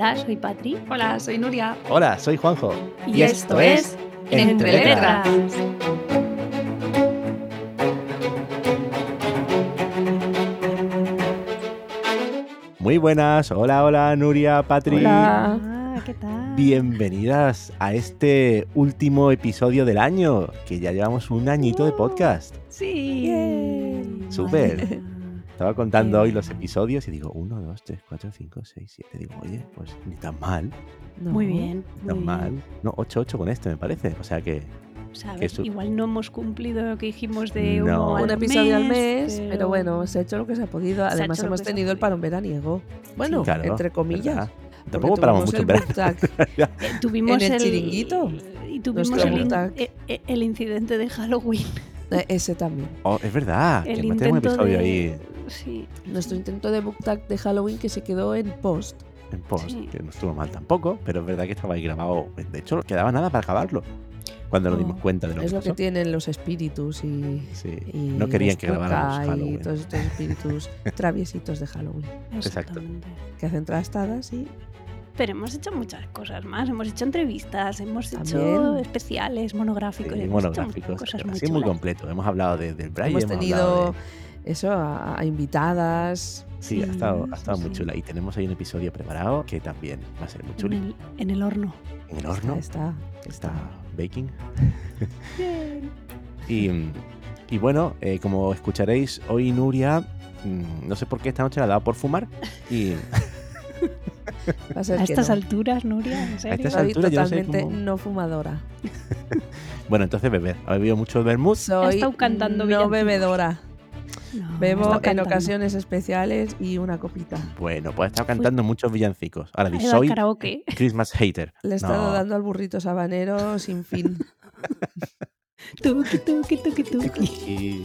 Hola, soy Patri. Hola, soy Nuria. Hola, soy Juanjo. Y, esto, es Entre Letras. Muy buenas, hola, hola, Nuria, Patri. Hola. Ah, ¿qué tal? Bienvenidas a este último episodio del año, que ya llevamos un añito de podcast. Sí. Súper. Estaba contando hoy los episodios y digo, 1, 2, 3, 4, 5, 6, 7. Digo, oye, pues ni tan mal, No. Muy bien. ni muy tan bien. mal. No, 8, 8 con este me parece. O sea que, ¿Sabes? que su- Igual no hemos cumplido lo que dijimos de No. Un episodio al mes, pero, pero... bueno, se ha hecho lo que se ha podido. Se ha Además, lo hemos ha tenido el parón veraniego. Bueno, claro, entre comillas. ¿verdad? Tampoco paramos tuvimos mucho en el verano. eh, tuvimos en el chiringuito, Y tuvimos el, in- eh, eh, el incidente de Halloween. Ese también. Oh, es verdad, el que tenemos un intento episodio de... ahí Sí. Nuestro intento de book tag de Halloween que se quedó en post. en post, Sí. que no estuvo mal tampoco, pero es verdad que estaba ahí grabado. De hecho, no quedaba nada para acabarlo. Cuando nos No, dimos cuenta de lo es que lo que tienen los espíritus y, Sí, y no querían que grabáramos Puka y Halloween. todos estos espíritus traviesitos de Halloween Exactamente. que hacen trastadas y Pero hemos hecho muchas cosas más. Hemos hecho entrevistas, hemos hecho También. especiales, monográficos. Sí, hemos hecho monográficos, cosas muy muy completo. Hemos hablado de, del Brian, hemos hablado tenido de- eso a, a invitadas. Sí, ha Sí, estado, ha sí, estado muy sí. chula. Y tenemos ahí un episodio preparado que también va a ser muy chulo. en el horno. En el horno Está, está baking. Bien. Y, y bueno, eh, como escucharéis, hoy Nuria, mm, no sé por qué esta noche la ha dado por fumar. Y a A estas no. alturas, Nuria, ¿en serio? estas Soy alturas yo no sé totalmente cómo- no fumadora. bueno, entonces beber. Ha bebido mucho vermouth. Soy estado cantando no bebedora. No, Bebo en ocasiones especiales y una copita. Bueno, pues ha estado cantando muchos villancicos. Ahora soy karaoke. Christmas hater. Le he estado No. dando al burrito sabanero sin fin. Tuki, tuki, tuki, tuki.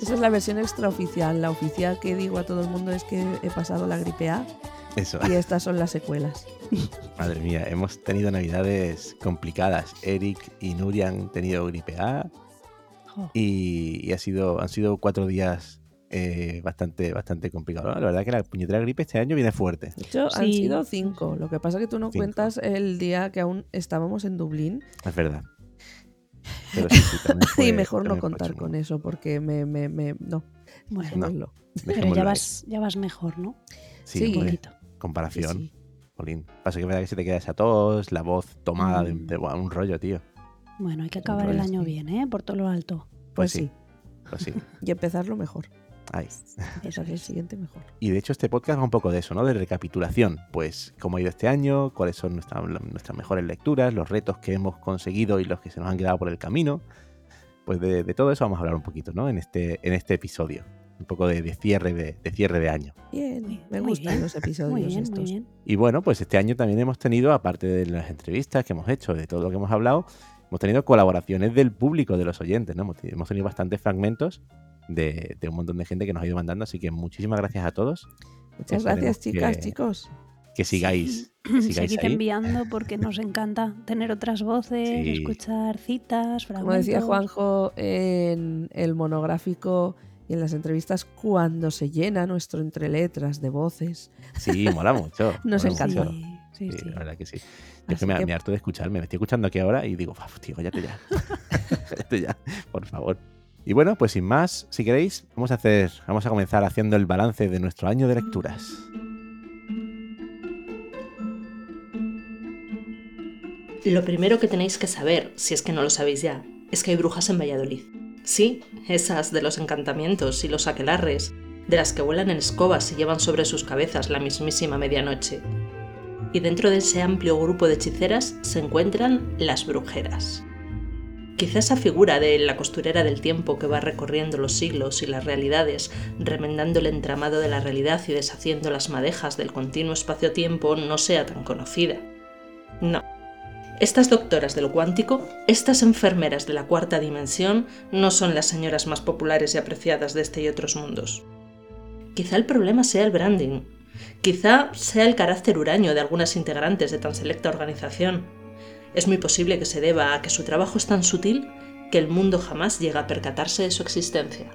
Esa es la versión extraoficial. La oficial que digo a todo el mundo es que he pasado la gripe A Eso. y estas son las secuelas. Madre mía, hemos tenido navidades complicadas. Eric y Nuria han tenido gripe A Y, y ha sido, han sido cuatro días eh, bastante, bastante complicados. ¿no? La verdad que la puñetera gripe este año viene fuerte. De hecho, han sido cinco. Lo que pasa es que tú no Cinco. cuentas el día que aún estábamos en Dublín. Es verdad. Pero sí, sí, también fue- y mejor no contar con eso porque me... me, me no, Bueno, No. pero ya vas, ya vas mejor, ¿no? Sí, Sí. Un poquito. Comparación. Pasa que es verdad que se te queda esa tos, la voz tomada de, Mm. de- un rollo, tío. Bueno, hay que acabar el año bien, ¿eh? Por todo lo alto. Pues Pues sí. sí. Pues sí. Y empezarlo mejor. Ahí. Eso Empezar el es. siguiente mejor. Y de hecho este podcast va un poco de eso, ¿no? De recapitulación. Pues cómo ha ido este año, cuáles son nuestra- nuestras mejores lecturas, los retos que hemos conseguido y los que se nos han quedado por el camino. Pues de, de todo eso vamos a hablar un poquito, ¿no? En este, en este episodio. Un poco de, de cierre de, de cierre de año. Bien, me muy gustan bien, los episodios Muy bien, estos. muy bien. Y bueno, pues este año también hemos tenido, aparte de las entrevistas que hemos hecho, de todo lo que hemos hablado, hemos tenido colaboraciones del público, de los oyentes, ¿no? Hemos, tenido- bastantes fragmentos de, de un montón de gente que nos ha ido mandando, así que muchísimas gracias a todos. Muchas gracias, chicas, que- chicos. Que sigáis, que sigáis Seguid ahí. enviando porque nos encanta tener otras voces, Sí. escuchar citas, fragmentos. Como decía Juanjo en el monográfico y en las entrevistas, cuando se llena nuestro entre letras de voces. Sí, mola mucho. Nos mola encanta. mucho. Sí, sí, Sí, sí. la verdad que sí. Es que me, que- me harto de escucharme. Me estoy escuchando aquí ahora y digo, "Uf, tío, cállate ya. cállate ya, por favor. Y bueno, pues sin más, si queréis, vamos a hacer, vamos a comenzar haciendo el balance de nuestro año de lecturas. Lo primero que tenéis que saber, si es que no lo sabéis ya, es que hay brujas en Valladolid. Sí, esas de los encantamientos y los aquelarres, de las que vuelan en escobas y llevan sobre sus cabezas la mismísima medianoche. Y dentro de ese amplio grupo de hechiceras se encuentran las brujeras. Quizá esa figura de la costurera del tiempo que va recorriendo los siglos y las realidades, remendando el entramado de la realidad y deshaciendo las madejas del continuo espacio-tiempo no sea tan conocida. No, estas doctoras de lo cuántico, estas enfermeras de la cuarta dimensión, no son las señoras más populares y apreciadas de este y otros mundos. Quizá el problema sea el branding. Quizá sea el carácter huraño de algunas integrantes de tan selecta organización. Es muy posible que se deba a que su trabajo es tan sutil que el mundo jamás llega a percatarse de su existencia.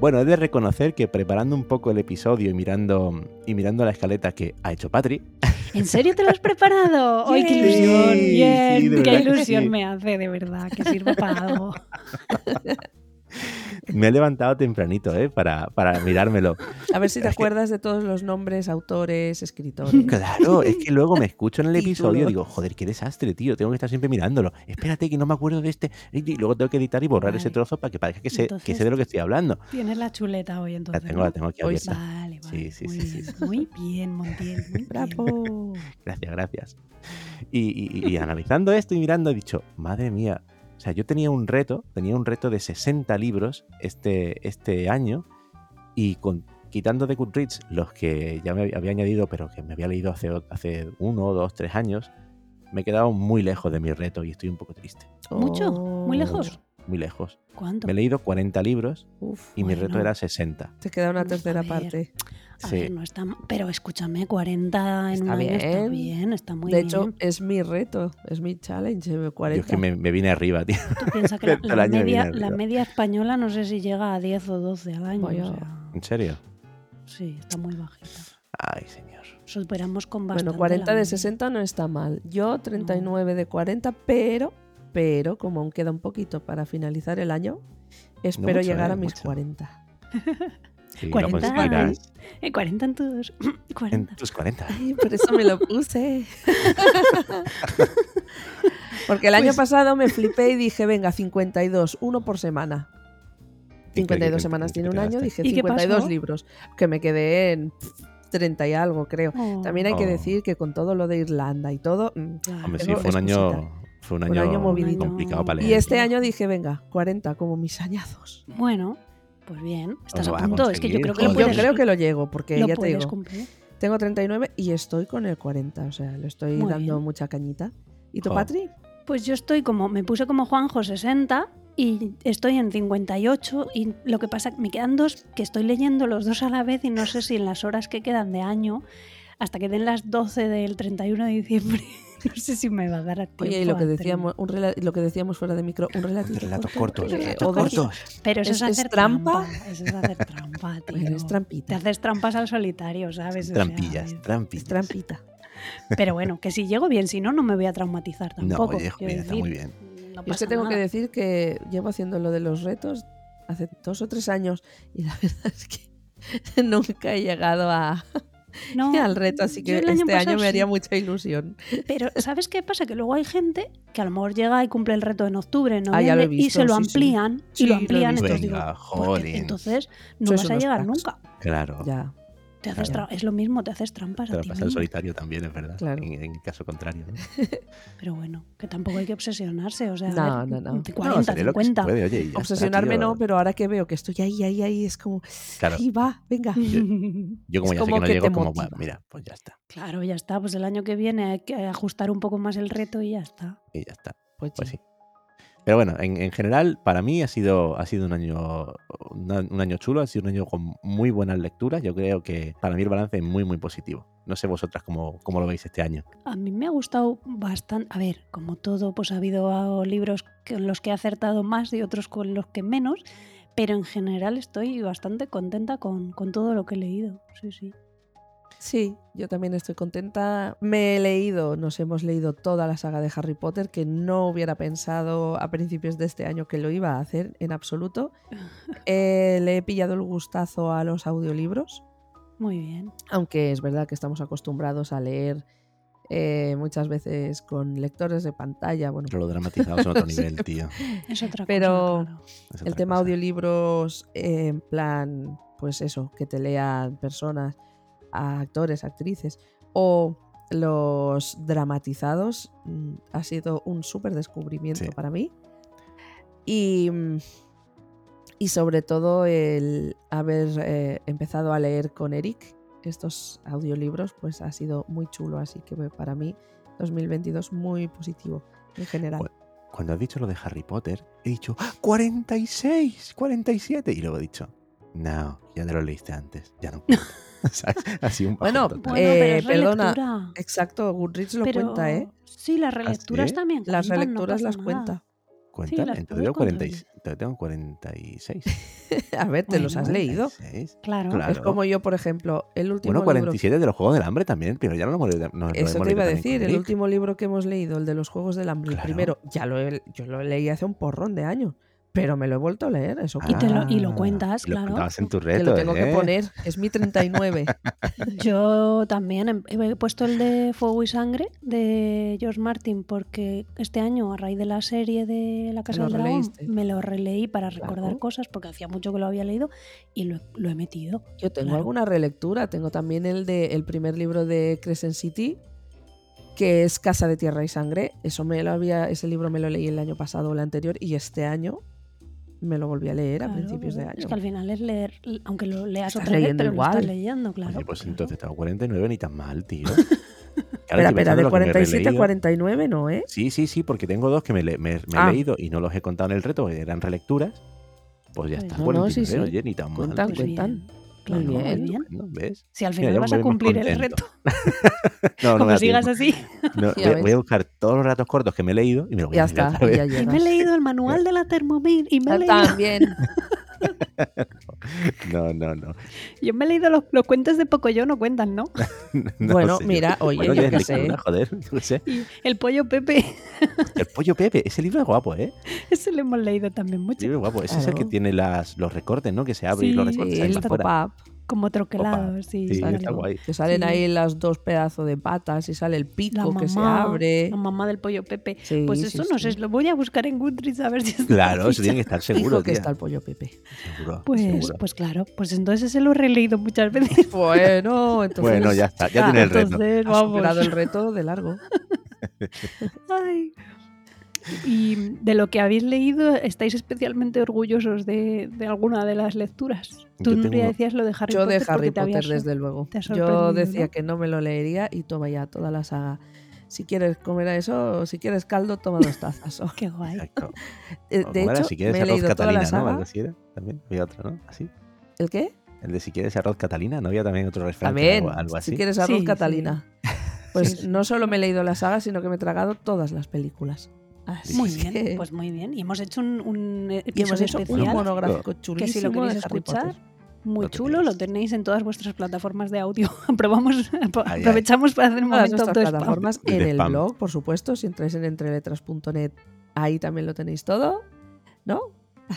Bueno, he de reconocer que preparando un poco el episodio y mirando, y mirando la escaleta que ha hecho Patri, ¿En serio te lo has preparado? ¡Ay, qué Sí, ilusión! sí, Bien, de qué ilusión sí. me hace, de verdad, que sirva para algo. me he levantado tempranito, ¿eh? Para, para mirármelo. A ver si te Es que- acuerdas de todos los nombres, autores, escritores. Claro, es que luego me escucho en el episodio y digo, joder, qué desastre, tío, tengo que estar siempre mirándolo. Espérate, que no me acuerdo de este. Y luego tengo que editar y borrar ese trozo para que parezca que sé, que Entonces- sé de lo que estoy hablando. Tienes la chuleta hoy La entonces. tengo, ¿no? la tengo aquí Hoy abierta. Vale, vale. Sí, sí, muy, sí, sí, bien, sí. muy bien, Montiel. Muy bien. ¡Bravo! Gracias, gracias. Y, y- y analizando esto y mirando, he dicho, madre mía. O sea, yo tenía un reto, tenía un reto de 60 libros este, este año y con, quitando de Goodreads los que ya me había añadido, pero que me había leído hace, o- hace uno, dos, tres años, me he quedado muy lejos de mi reto y estoy un poco triste. ¿Mucho? ¿Muy Oh, lejos? Muy lejos. ¿Cuánto? Me he leído 40 libros Uf, y mi reto era 60. te queda una A tercera ver. parte. A Sí. ver, no está Pero escúchame, 40 en Está un año está bien. bien, está muy de bien. hecho, es mi reto, es mi challenge, eh, 40. Yo es que me, me vine arriba, tío. Tú piensas que la, media, la española no sé si llega a 10 o 12 al año. O sea, ¿En serio? sí, está muy bajita. Ay, señor. Superamos con bastante. Bueno, 40 la de media. 60 no está mal. Yo 39 de 40, pero, pero como aún queda un poquito para finalizar el año, espero mucho, llegar eh, a mis mucho. 40. Sí, lo 40 conseguirás. Eh, 40 en tus. En 40. tus 40. Ay, por eso me lo puse. Porque el año Pues- pasado me flipé y dije, venga, 52, uno por semana. ¿Y qué- 52 qué- semanas tiene un año, dije ¿Y qué 52 pasó? libros, que me quedé en 30 y algo, creo. Oh, También hay que Oh. decir que con todo lo de Irlanda y todo, mm. Hombre, sí, fue un año. Fue un Un año, año movidito. complicado para y este año dije, venga, 40 como mis añazos. Bueno, pues bien. Estás Lo a punto. Es que yo creo que lo Yo puedes, creo que lo llego, porque lo ya te digo, cumplir. tengo 39 y estoy con el 40, o sea, le estoy Muy dando bien. mucha cañita. ¿Y Jo. Patri? Pues yo estoy como, me puse como Juanjo 60 y estoy en 58 y lo que pasa, me quedan dos que estoy leyendo los dos a la vez y no sé si en las horas que quedan de año, hasta que den las 12 del 31 de diciembre, no sé si me va a dar tiempo. Oye, y lo que a decíamos, un rela- lo que decíamos fuera de micro, un relatito Relatos corto, cortos, eh, dos. Pero eso es, ¿Es- hacer trampa? trampa. Eso es hacer trampa, tío. Bueno, es Te trampita, haces trampas al solitario, ¿sabes? O sea, Trampillas, trampillas. trampita. Pero bueno, que si llego bien, si no, no me voy a traumatizar No, tampoco. oye, mira, está muy bien. no Y es que pasa tengo que nada. decir que llevo haciendo lo de los retos hace dos o tres años y la verdad es que nunca he llegado a, No, al reto, así que año este año pasado me haría sí. mucha ilusión. Pero ¿sabes qué pasa? Que luego hay gente que a lo mejor llega y cumple el reto en octubre, en Ah, lo noviembre, y visto, se lo sí, amplían Sí, y lo lo amplían. visto. entonces digo, Venga, jolín. entonces no Sois vas a llegar cracks. nunca. Claro. Ya. Te haces Claro. es lo mismo, te haces trampas Te a ti pasar el mismo. solitario también, es verdad. Claro. En, en el caso contrario. ¿no? Pero bueno, que tampoco hay que obsesionarse. O sea, No, ver, no, no. 40, no, sería lo que se 50. puede, oye, y ya está, Obsesionarme no, pero ahora que veo que estoy ahí, ahí, ahí, es como, Claro. ahí va, venga. Yo como es ya sé que no que llego, como, bueno, mira, pues ya está. claro, ya está. Pues el año que viene hay que ajustar un poco más el reto y ya está. Y ya está. Pues, Pues sí. sí. Pero bueno, en, en general, para mí ha sido, ha sido un año un año chulo, ha sido un año con muy buenas lecturas. Yo creo que para mí el balance es muy, muy positivo. No sé vosotras cómo, cómo lo veis este año. A mí me ha gustado bastante. A ver, como todo, pues ha habido ah, libros con los que he acertado más y otros con los que menos, pero en general estoy bastante contenta con, con todo lo que he leído. Sí, sí. Sí, yo también estoy contenta. Me he leído, nos hemos leído toda la saga de Harry Potter, que no hubiera pensado a principios de este año que lo iba a hacer en absoluto. Eh, le he pillado el gustazo a los audiolibros, Muy bien. aunque es verdad que estamos acostumbrados a leer eh, muchas veces con lectores de pantalla. Bueno, Pero lo dramatizado es en otro Sí. nivel, tío. Es otra Pero- cosa. claro. Es el tema cosa. audiolibros eh, en plan, pues eso, que te lean personas, a actores, actrices, o los dramatizados, mm, ha sido un súper descubrimiento Sí. para mí. Y, y sobre todo el haber eh, empezado a leer con Eric estos audiolibros, pues ha sido muy chulo, así que para mí 2022 muy positivo en general. Bueno, Cuando has dicho lo de Harry Potter, he dicho ¡Ah, 46, 47. Y luego he dicho, no, ya te lo leíste antes, ya no cuenta". ¿Sabes? Así un bajón Bueno, total. Bueno, Eh, pero es perdona, relectura. Exacto, Goodreach lo Pero- cuenta, ¿eh? Sí, las relecturas sí? también. Las cuentan, relecturas las nada. cuenta. cuenta? las entonces, tengo 40 y- controlar. entonces tengo 46. A ver, ¿te los has leído? 46. Claro. Claro. Es como yo, por ejemplo, el último Bueno, libro 47 de los Juegos del Hambre también, pero ya no lo hemos leído. no- lo Eso hemos te iba a decir, el último libro que hemos leído, el de los Juegos del Hambre, el Claro. primero, ya lo he- yo lo leí hace un porrón de años, pero me lo he vuelto a leer, eso Y te lo- y lo Ah, cuentas, y lo claro. contabas en tu reto, lo tengo que ¿eh? poner, es mi 39. Yo también he- he puesto el de Fuego y Sangre de George Martin porque este año, a raíz de la serie de La Casa lo del Dragón, me lo releí para recordar Claro. cosas porque hacía mucho que lo había leído y lo, he- lo he metido. Yo tengo Claro. alguna relectura, tengo también el de el primer libro de Crescent City, que es Casa de Tierra y Sangre. Eso me lo había, ese libro me lo leí el año pasado o el anterior, y este año me lo volví a leer a Claro, principios de Es año. que al final es leer, aunque lo leas otra vez, pero lo estás leyendo, claro. Oye, pues claro. entonces tengo 49, ni tan mal, tío. Claro, Espera, espera, de lo que me he 47 a releído. 49 no, ¿eh? Sí, sí, sí, porque tengo dos que me, le- me- me Ah. he leído y no los he contado en el reto, que eran relecturas. Pues ya Pues está, no, no, sí, 49, sí. oye, ni tan mal. Cuentan, Pues cuentan. Claro, Muy muy bien. ¿Ves? Si al final vas a cumplir el reto, No, no como sigas así. No, voy, a buscar todos los ratos cortos que me he leído y me lo voy Ya a leer está, otra y vez. ya Y me he leído el manual de la Thermomix y me he Ah, leído, También. No, no, no. yo me he leído los, los cuentos de Pocoyo, no cuentan, ¿no? No Bueno, sé yo. mira, oye, Bueno, yo qué sé. lectura, joder, yo sé. El pollo Pepe, El pollo Pepe, ese libro es guapo, ¿eh? ese lo hemos leído también mucho. libro es guapo. Ese es el que tiene las, los recortes, ¿no? Que se abre y los recortes Sí, ahí el pop-up. Como troquelado, sí. Sí, está guay. Que salen Sí. ahí las dos pedazos de patas y sale el pico que se abre. la mamá del pollo Pepe. Sí, Pues sí, eso no sí. sé, lo voy a buscar en Goodreads a ver si está Claro, la eso tiene que estar seguro, que está el pollo Pepe. Seguro, Pues, seguro. pues claro, pues entonces ese lo he releído muchas veces. Bueno, entonces. Bueno, ya está, ya Ah, tiene el reto. Entonces, Has vamos. superado el reto de largo. Ay. Y de lo que habéis leído, ¿estáis especialmente orgullosos de, de alguna de las lecturas? Tú, Yo Nuria, tengo- decías lo de Harry Yo de Potter. Harry porque te Potter, habías- desde luego. Yo decía ¿no? que no me lo leería y toma ya toda la saga. Si quieres comer a eso, si quieres caldo, toma dos tazas. Qué guay. Exacto. Eh, O De hecho, si quieres me he arroz leído toda la Catalina, ¿no? saga. Algo así era. También había otro, ¿no? Así. ¿El qué? El de si quieres arroz Catalina, ¿no había también otro era También, algo, algo así. si quieres arroz Sí, sí. Catalina. Pues Sí. no solo me he leído la saga, sino que me he tragado todas las películas. Así Muy que- bien, pues muy bien. Y hemos hecho un, un episodio hecho un especial monográfico que chulísimo si lo queréis Harry escuchar, muy Lo chulo, lo tenéis en todas vuestras plataformas de audio. Aprobamos, ay. aprovechamos para hacer un Todas momento nuestras de spam. plataformas, De en el spam. blog, por supuesto, si entráis en entreletras.net, ahí también lo tenéis todo, ¿no?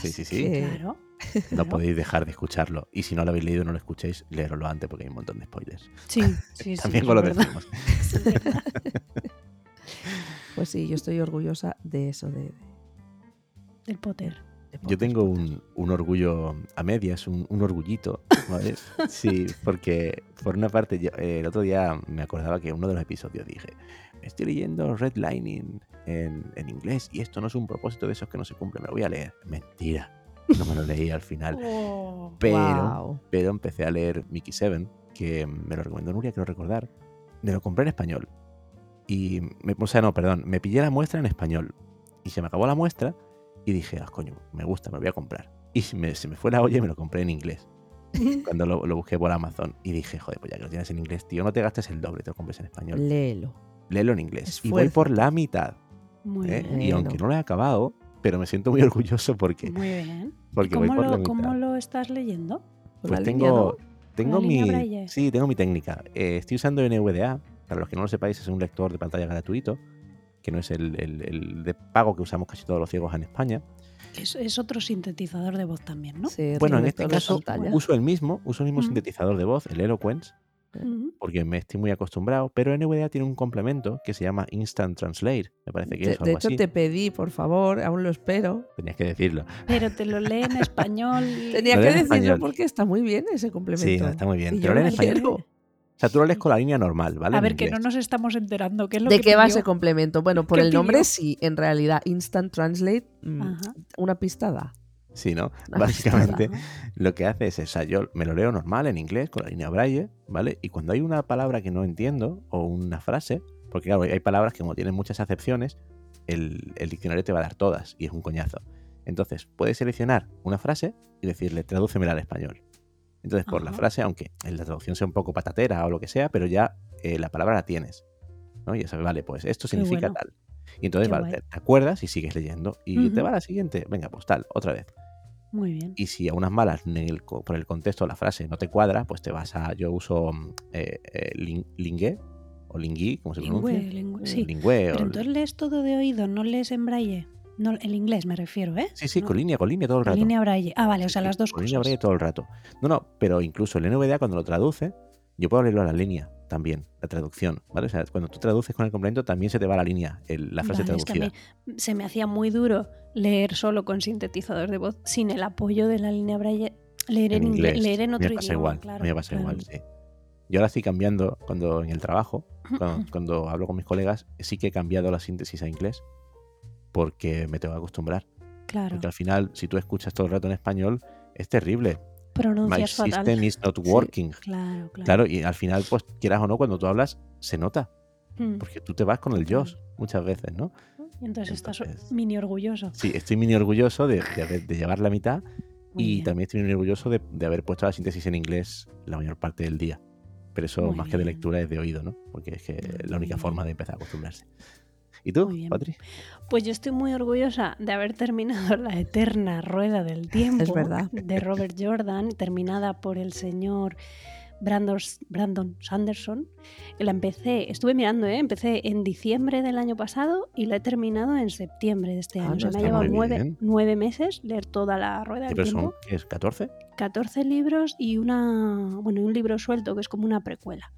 Sí, sí, sí. que- Claro. No claro. podéis dejar de escucharlo. Y si no lo habéis leído, no lo escuchéis, leeroslo antes porque hay un montón de spoilers. Sí, sí, sí. También lo decimos. Pues sí, yo estoy orgullosa de eso, de, de- Del Potter. de Yo tengo un, un orgullo a medias, un, un orgullito, ¿vale? Sí, porque por una parte, yo, eh, el otro día me acordaba que en uno de los episodios dije, me estoy leyendo Redlining en, en inglés y esto no es un propósito de esos que no se cumple, me lo voy a leer. Mentira, no me lo leí al final. Oh. Pero, pero empecé a leer Mickey Seven, que me lo recomendó Nuria, quiero recordar. Me lo compré en español. Y, me, o sea, no, perdón, me pillé la muestra en español. Y se me acabó la muestra y dije, ah, coño, me gusta, me lo voy a comprar. Y se me, se me fue la olla y me lo compré en inglés. Cuando lo, lo busqué por Amazon. Y dije, joder, pues ya que lo tienes en inglés, tío, no te gastes el doble, te lo compres en español. Léelo. Léelo en inglés. Y voy por la mitad. Muy ¿eh? bien. Y aunque no lo he acabado, pero me siento muy orgulloso porque, Muy bien. porque voy ¿Cómo por la lo, mitad. ¿Cómo lo estás leyendo? Pues la tengo, tengo la mi. Sí, tengo mi técnica. Eh, estoy usando NVDA. Para los que no lo sepáis, es un lector de pantalla gratuito, que no es el, el- el de pago que usamos casi todos los ciegos en España. Es, es otro sintetizador de voz también, ¿no? Sí, bueno, en este caso uso el mismo, uso el mismo sintetizador de voz, el Eloquence, porque me estoy muy acostumbrado, pero NVDA tiene un complemento que se llama Instant Translate, me parece que De, es o de algo hecho, así. te pedí, por favor, aún lo espero. Tenías que decirlo. Pero te lo lee en español. Tenía Lo que decirlo porque está muy bien ese complemento. Sí, está muy bien. Y Te yo lo leen lo en español. Quiero. O sea, tú lo lees con la línea normal, ¿vale? A ver, que no nos estamos enterando. ¿Qué es lo ¿De que qué va ese complemento? Bueno, por ¿Qué el nombre sí, en realidad Instant Translate, mm, Ajá. una pista da. Sí, ¿no? Una Básicamente lo que hace es, o sea, yo me lo leo normal en inglés con la línea braille, ¿vale? Y cuando hay una palabra que no entiendo o una frase, porque claro, hay palabras que como tienen muchas acepciones, el, el diccionario te va a dar todas y es un coñazo. Entonces, puedes seleccionar una frase y decirle, tradúcemela al español. Entonces, por la frase, aunque la traducción sea un poco patatera o lo que sea, pero ya eh, la palabra la tienes. ¿no? Y ya sabes, vale, pues esto significa bueno. tal. Y entonces Qué va, guay. te te acuerdas y sigues leyendo. Y te va a la siguiente. Venga, pues tal, otra vez. Muy bien. Y si a unas malas, el por el contexto de la frase no te cuadra, pues te vas a. Yo uso mm, eh, eh, lin- lingué o lingui, como se pronuncia. Lingüe, lingüe, sí. Lingüe o- Pero entonces lees todo de oído, no lees en braille. No, el inglés me refiero, ¿eh? Sí, sí, No, con línea, con línea todo el con rato. línea braille. Ah, vale, o sea, Sí, las dos con cosas. línea braille todo el rato. No, no, pero incluso el NVDA cuando lo traduce, yo puedo leerlo a la línea también, la traducción, ¿vale? O sea, cuando tú traduces con el complemento también se te va a la línea el- la frase Vale, es que a traducida. mí se me hacía muy duro leer solo con sintetizador de voz sin el apoyo de la línea braille. Leer en, inglés, leer en otro me pasa idioma, igual, claro, me pasa claro. igual, sí. Yo ahora estoy cambiando cuando en el trabajo, cuando, cuando hablo con mis colegas, sí que he cambiado la síntesis a inglés porque me tengo que acostumbrar. Claro, Porque al final, si tú escuchas todo el rato en español, es terrible. My pronuncias fatal. system is not Sí. working. Claro, claro. Claro, y al final, pues quieras o no, cuando tú hablas, se nota. Mm. Porque tú te vas con el yo muchas veces, ¿no? Y entonces estás entonces- mini orgulloso. Sí, estoy mini orgulloso de, de de llevar la mitad Muy y bien. también estoy muy orgulloso de, de haber puesto la síntesis en inglés la mayor parte del día. Pero eso Muy más que de bien. lectura es de oído, ¿no? Porque es que la única bien. forma de empezar a acostumbrarse. ¿Y tú. Patri? Pues yo estoy muy orgullosa de haber terminado la eterna rueda del tiempo verdad. de Robert Jordan, terminada por el señor Brandon, Brandon Sanderson. La empecé, estuve mirando, ¿eh? empecé en diciembre del año pasado y la he terminado en septiembre de este Ah, año. no Se me ha llevado nueve, meses leer toda la rueda ¿Qué del son, tiempo. ¿qué es? ¿14? 14 libros y una bueno y un libro suelto que es como una precuela.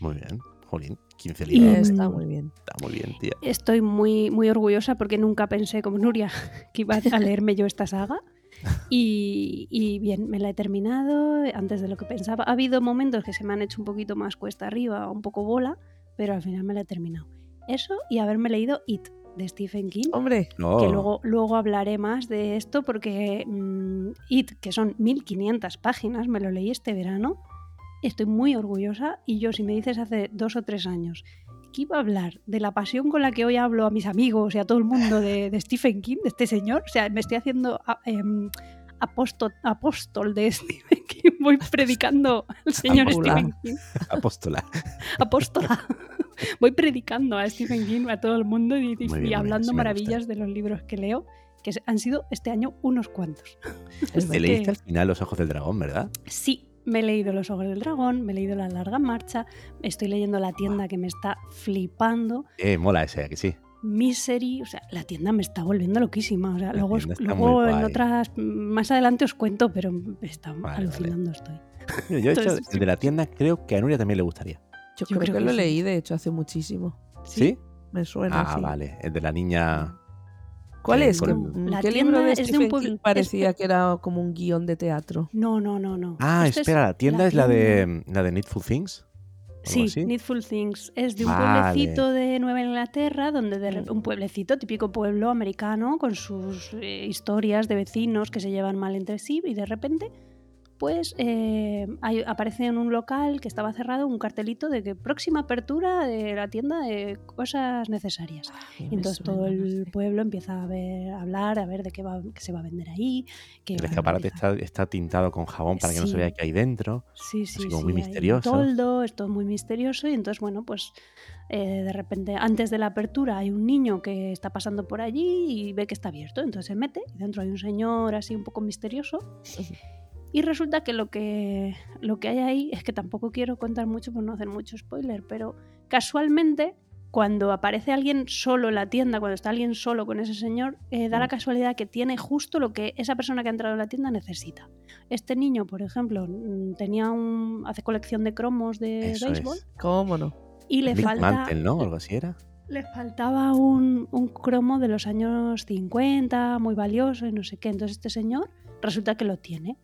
Muy bien. Jolín, 15 Y- libros. Está muy bien. Está muy bien, tía. Estoy muy, muy orgullosa porque nunca pensé, como Nuria, que iba a leerme yo esta saga. Y, y bien, me la he terminado antes de lo que pensaba. Ha habido momentos que se me han hecho un poquito más cuesta arriba, un poco bola, pero al final me la he terminado. Eso y haberme leído It de Stephen King. Hombre, No, Que luego, luego hablaré más de esto porque mm, It, que son 1500 páginas, me lo leí este verano. Estoy muy orgullosa y yo, si me dices hace dos o tres años que iba a hablar de la pasión con la que hoy hablo a mis amigos y a todo el mundo de, de Stephen King, de este señor, o sea, me estoy haciendo em, apóstol, de Stephen King, voy predicando al señor. Stephen King, apóstola. apóstola. Voy predicando a Stephen King, a todo el mundo y, y- Muy bien, y muy bien, hablando maravillas de los libros que leo, que han sido este año unos cuantos. Te leíste que- al final Los Ojos del Dragón, ¿verdad? Sí, me he leído Los Ojos del Dragón, me he leído La Larga Marcha, estoy leyendo La Tienda que me está flipando, Eh, mola ese, que sí. Misery, o sea, la tienda me está volviendo loquísima. O sea, La luego os- luego en guay. otras, más adelante os cuento, pero está Vale, alucinando estoy. Yo he hecho Entonces, el de la tienda, creo que a Nuria también le gustaría. Yo, Yo creo, creo que, que lo sí. leí, de hecho, hace muchísimo. ¿Sí? Me suena, Ah, sí. vale. El de la niña. ¿Cuál Eh, es? ¿Qué, No, la qué tienda libro de es de un Stephen King es- parecía que era como un guion de teatro? No, no, no, no. Ah, espera, la tienda es la tienda- de, la de Needful Things. ¿O algo Sí, así? Needful Things. Es de un Vale. pueblecito de Nueva Inglaterra, donde de un pueblecito, típico pueblo americano, con sus eh, historias de vecinos que se llevan mal entre sí, y de repente, pues eh, hay- aparece en un local que estaba cerrado un cartelito de que próxima apertura de la tienda de cosas necesarias. Ay, Y me entonces todo no el sé. pueblo empieza a, ver, a hablar, a ver de qué, va, qué se va a vender ahí. qué El escaparate está, está tintado con jabón para que no se Sí. vea qué hay dentro. Sí, sí, como sí. muy misterioso. toldo, es todo muy misterioso. Y entonces, bueno, pues eh, de repente, antes de la apertura, hay un niño que está pasando por allí y ve que está abierto. Entonces se mete y dentro hay un señor así un poco misterioso. Y resulta que lo que, lo que hay ahí es que tampoco quiero contar mucho por no hacer mucho spoiler, pero casualmente. Cuando aparece alguien solo en la tienda, cuando está alguien solo con ese señor, eh, da la Mm. casualidad que tiene justo lo que esa persona que ha entrado en la tienda necesita. Este niño, por ejemplo, mm, tenía un hace colección de cromos de Eso béisbol es. ¿Cómo no? y le Big falta Mantle, ¿no? O algo así era. le faltaba un, un cromo de los años 50, muy valioso y no sé qué. Entonces este señor resulta que lo tiene.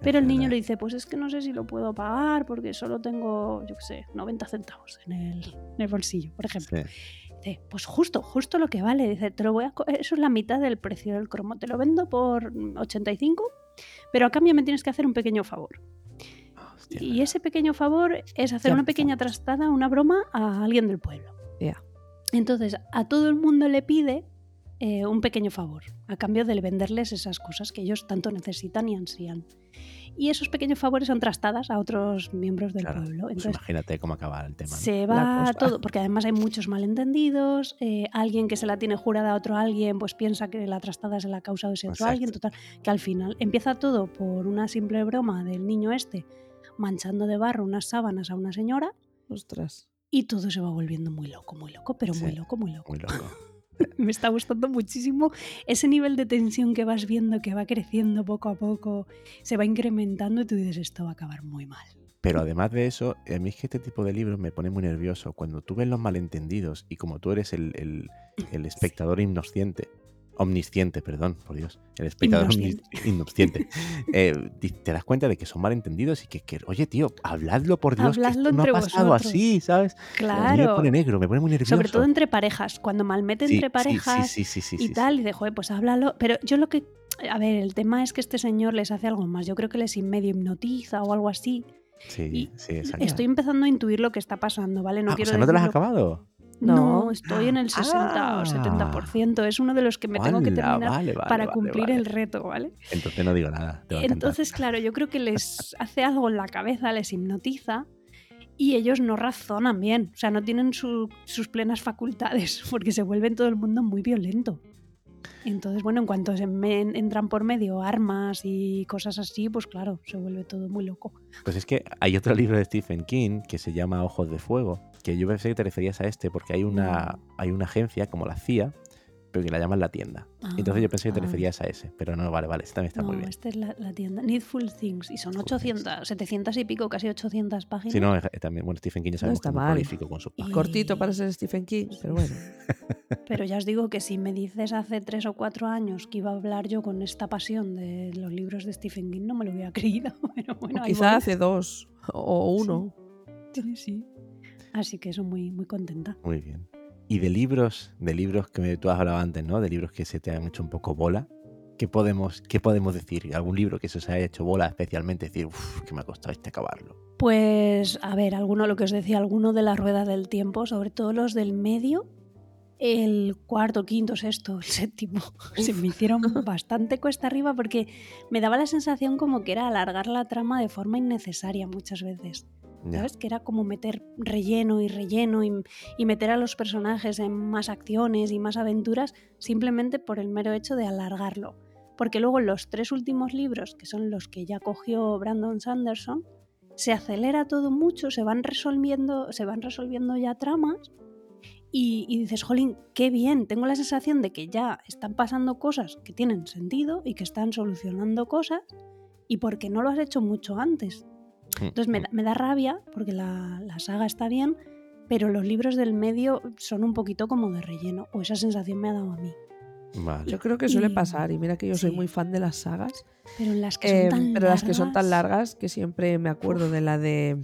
Pero el niño le dice, pues es que no sé si lo puedo pagar porque solo tengo, yo qué sé, 90 centavos en el, en el bolsillo, por ejemplo. Sí. Dice, pues justo, justo lo que vale. Dice, te lo voy a eso es la mitad del precio del cromo. Te lo vendo por 85, pero a cambio me tienes que hacer un pequeño favor. Hostia, Y ese pequeño favor es hacer una pequeña trastada, una broma a alguien del pueblo. Ya. Entonces, a todo el mundo le pide eh, un pequeño favor, a cambio de venderles esas cosas que ellos tanto necesitan y ansían. y esos pequeños favores son trastadas a otros miembros del Claro, pueblo. pues Entonces, imagínate cómo acaba el tema. ¿no? se va todo, porque además hay muchos malentendidos, eh, alguien que se la tiene jurada a otro alguien, pues piensa que la trastada se la ha causado ese otro Exacto. alguien, total, que al final empieza todo por una simple broma del niño este manchando de barro unas sábanas a una señora Ostras. y todo se va volviendo muy loco, muy loco, pero muy loco, muy loco. Muy loco. Me está gustando muchísimo ese nivel de tensión que vas viendo, que va creciendo poco a poco, se va incrementando y tú dices, esto va a acabar muy mal. Pero además de eso, a mí es que este tipo de libros me pone muy nervioso. Cuando tú ves los malentendidos y como tú eres el, el- el espectador omnisciente, omnisciente, perdón, por Dios, el espectador omnis- omnisciente, eh, te das cuenta de que son malentendidos y que, que, oye, tío, habladlo por Dios, que Habladlo esto no ha pasado vosotros. así, ¿sabes? Mí me Claro. pone negro, me pone muy nervioso. Sobre todo entre parejas, cuando malmete Sí, entre parejas sí, sí, y tal, y de joder, pues háblalo. Pero yo lo que. A ver, el tema es que este señor les hace algo más. Yo creo que les medio hipnotiza o algo así. Sí, y sí, exacto. Estoy empezando a intuir lo que está pasando, ¿vale? No Ah, o quiero sea, ¿no te lo has acabado? No, No. estoy en el 60 Ah. o 70%. Es uno de los que me tengo que terminar vale, vale, para cumplir vale. el reto, ¿vale? Entonces no digo nada. te. Entonces, claro, yo creo que les hace algo en la cabeza, les hipnotiza y ellos no razonan bien, o sea, no tienen su- sus plenas facultades porque se vuelven todo el mundo muy violento. Entonces, bueno, en cuanto se entran por medio armas y cosas así, pues claro, se vuelve todo muy loco. Pues es que hay otro libro de Stephen King que se llama Ojos de Fuego, que yo pensé que te referías a este porque hay una, hay una agencia como la CIA, pero que la llaman La Tienda. Entonces yo pensé que te Ah. referías a ese, pero no, vale, vale, este también está no, muy bien. esta es la, la tienda. Needful Things. Y son Needful 800, 700 y pico, casi 800 páginas. Si no, es- también, bueno, Stephen King ya sabemos está que es muy prolífico con sus Y- páginas. Cortito para ser Stephen King, pero bueno. Pero ya os digo que si me dices hace tres o cuatro años que iba a hablar yo con esta pasión de los libros de Stephen King, no me lo hubiera creído. Pero bueno, quizá hace dos o uno. Sí, sí. Así que eso muy, muy contenta. Muy bien. Y de libros, de libros que me- tú has hablado antes, ¿no? De libros que se te han hecho un poco bola. ¿Qué podemos, qué podemos decir? ¿Algún libro que se os haya hecho bola especialmente? Decir, uff, que me ha costado este acabarlo. Pues, a ver, alguno, lo que os decía, alguno de las ruedas del tiempo, sobre todo los del medio, el cuarto, quinto, sexto, el séptimo, se me hicieron bastante cuesta arriba porque me daba la sensación como que era alargar la trama de forma innecesaria muchas veces. ¿Sabes? Que era como meter relleno y relleno y, y meter a los personajes en más acciones y más aventuras simplemente por el mero hecho de alargarlo. Porque luego los tres últimos libros, que son los que ya cogió Brandon Sanderson, se acelera todo mucho, se van resolviendo, se van resolviendo ya tramas y, y dices, jolín, qué bien, tengo la sensación de que ya están pasando cosas que tienen sentido y que están solucionando cosas y porque no lo has hecho mucho antes. Entonces me, da- me da rabia porque la, la saga está bien, pero los libros del medio son un poquito como de relleno, o esa sensación me ha dado a mí. Vale. Yo creo que suele Y- pasar, y mira que yo soy muy fan de las sagas, Pero las que eh, son tan pero las que son tan largas- que siempre me acuerdo de la de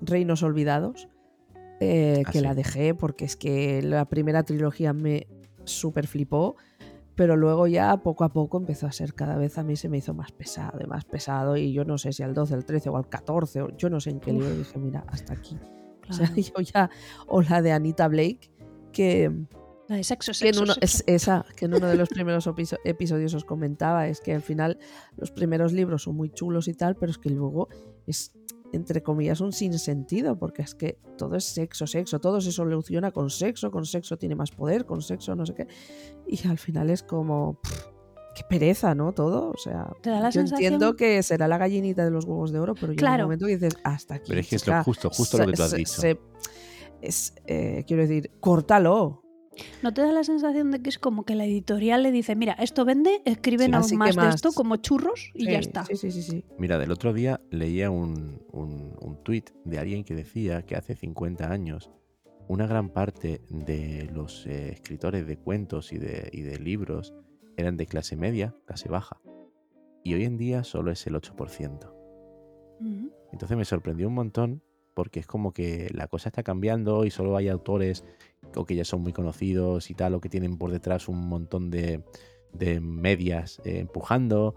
Reinos Olvidados, eh, Ah, que sí. la dejé porque es que la primera trilogía me super flipó, pero luego ya poco a poco empezó a ser cada vez a mí se me hizo más pesado y más pesado y yo no sé si al 12, al 13 o al 14, o yo no sé en qué Uf. libro dije, mira, hasta aquí. O sea, yo ya, o la de Anita Blake, que, La de sexo, que en sexo, uno, sexo. es esa, que en uno de los primeros episo- episodios os comentaba, es que al final los primeros libros son muy chulos y tal, pero es que luego es, entre comillas, un sinsentido, porque es que todo es sexo, sexo, todo se soluciona con sexo, con sexo tiene más poder, con sexo no sé qué, y al final es como, pff, qué pereza, ¿no? Todo, o sea, Te da la yo sensación- entiendo que será la gallinita de los huevos de oro, pero llega Claro. un momento que dices, hasta aquí. Pero es que es lo justo, justo lo que tú has se- dicho. se- es, eh, quiero decir, córtalo. ¿No te da la sensación de que es como que la editorial le dice, mira, esto vende, escríbenos que más, de esto como churros y Sí, ya está? Sí, sí, sí, sí. Mira, del otro día leía un, un, un tuit de alguien que decía que hace 50 años una gran parte de los eh, escritores de cuentos y de, y de libros eran de clase media, clase baja. Y hoy en día solo es el 8%. Ujú. Entonces me sorprendió un montón porque es como que la cosa está cambiando y solo hay autores o que ya son muy conocidos y tal, o que tienen por detrás un montón de, de medias eh, empujando.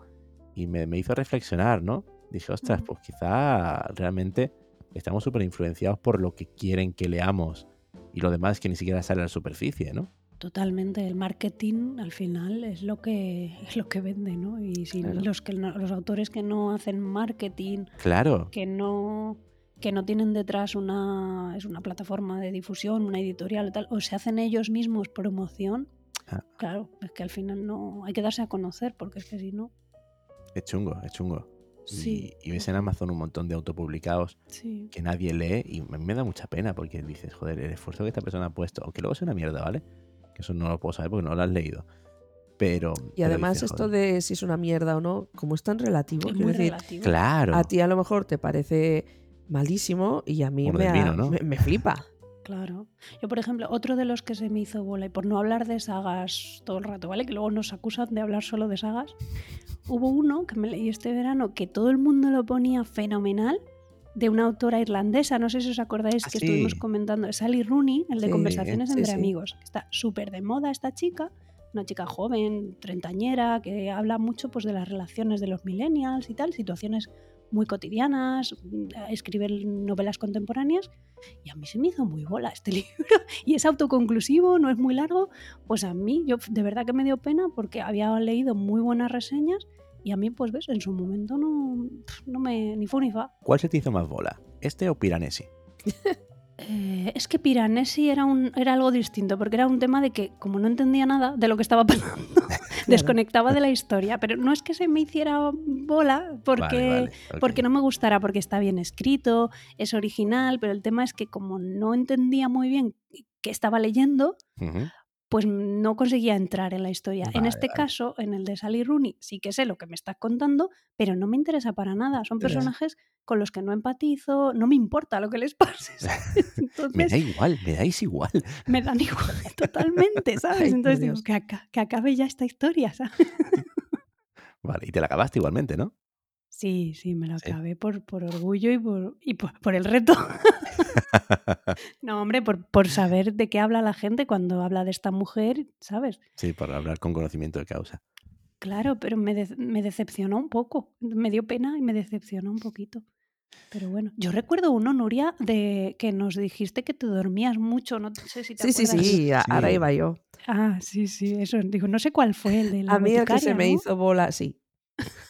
Y me, me hizo reflexionar, ¿no? Dije, ostras, pues quizá realmente estamos súper influenciados por lo que quieren que leamos y lo demás que ni siquiera sale a la superficie, ¿no? Totalmente, el marketing al final es lo que es lo que vende, ¿no? Y si Claro. los que los autores que no hacen marketing, Claro. que no que no tienen detrás una es una plataforma de difusión, una editorial o tal, o se hacen ellos mismos promoción, Ah. claro, es que al final no hay que darse a conocer porque es que si no, Es chungo, es chungo. Y- Sí. Y, ves en Amazon un montón de autopublicados sí. que nadie lee y a mí me da mucha pena porque dices, joder, el esfuerzo que esta persona ha puesto, aunque luego sea una mierda, ¿vale? Que eso no lo puedo saber porque no lo has leído. Pero. Y además esto de si es una mierda o no, como es tan relativo, Es muy decir, relativo. Claro. a ti a lo mejor te parece malísimo y a mí me, del ha- vino, ¿no? me, me flipa. Claro. Yo, por ejemplo, otro de los que se me hizo bola, y por no hablar de sagas todo el rato, ¿vale? Que luego nos acusan de hablar solo de sagas. Hubo uno que me leí este verano que todo el mundo lo ponía fenomenal, de una autora irlandesa, no sé si os acordáis Ah, que sí. estuvimos comentando, Sally Rooney, el de Sí, Conversaciones sí, entre sí. Amigos. Está súper de moda esta chica, una chica joven, treintañera, que habla mucho pues, de las relaciones de los millennials y tal, situaciones muy cotidianas, mm, escribe novelas contemporáneas y a mí se me hizo muy bola este libro. Y es autoconclusivo, no es muy largo. Pues a mí, yo de verdad que me dio pena porque había leído muy buenas reseñas y a mí, pues ves, en su momento no, no me ni fu ni fa. ¿Cuál se te hizo más bola? ¿Este o Piranesi? Eh, es que Piranesi era, un, era algo distinto porque era un tema de que, como no entendía nada de lo que estaba pasando, desconectaba de la historia. Pero no es que se me hiciera bola porque. Vale, vale, ok. porque no me gustara, porque está bien escrito, es original, pero el tema es que como no entendía muy bien qué estaba leyendo. Pues no conseguía entrar en la historia. en este vale. caso, en el de Sally Rooney, sí que sé lo que me estás contando, pero no me interesa para nada. Son personajes con los que no empatizo, no me importa lo que les pase. ¿sabes? Me da igual, me dais igual. me dan igual totalmente, ¿sabes? Ay, Entonces digo, que, aca- que acabe ya esta historia, ¿sabes? Vale, y te la acabaste igualmente, ¿no? Sí, sí, me lo Sí. acabé por, por orgullo y por, y por, por el reto. no, hombre, por, por saber de qué habla la gente cuando habla de esta mujer, ¿sabes? Sí, para hablar con conocimiento de causa. Claro, pero me, de- me decepcionó un poco. Me dio pena y me decepcionó un poquito. Pero bueno, yo recuerdo uno, Nuria, de que nos dijiste que te dormías mucho, no sé si te Sí, sí, acuerdas. sí, a- ahora Sí. iba yo. Ah, sí, sí, eso. Digo, no sé cuál fue el de la A mí el que se me hizo bola, sí.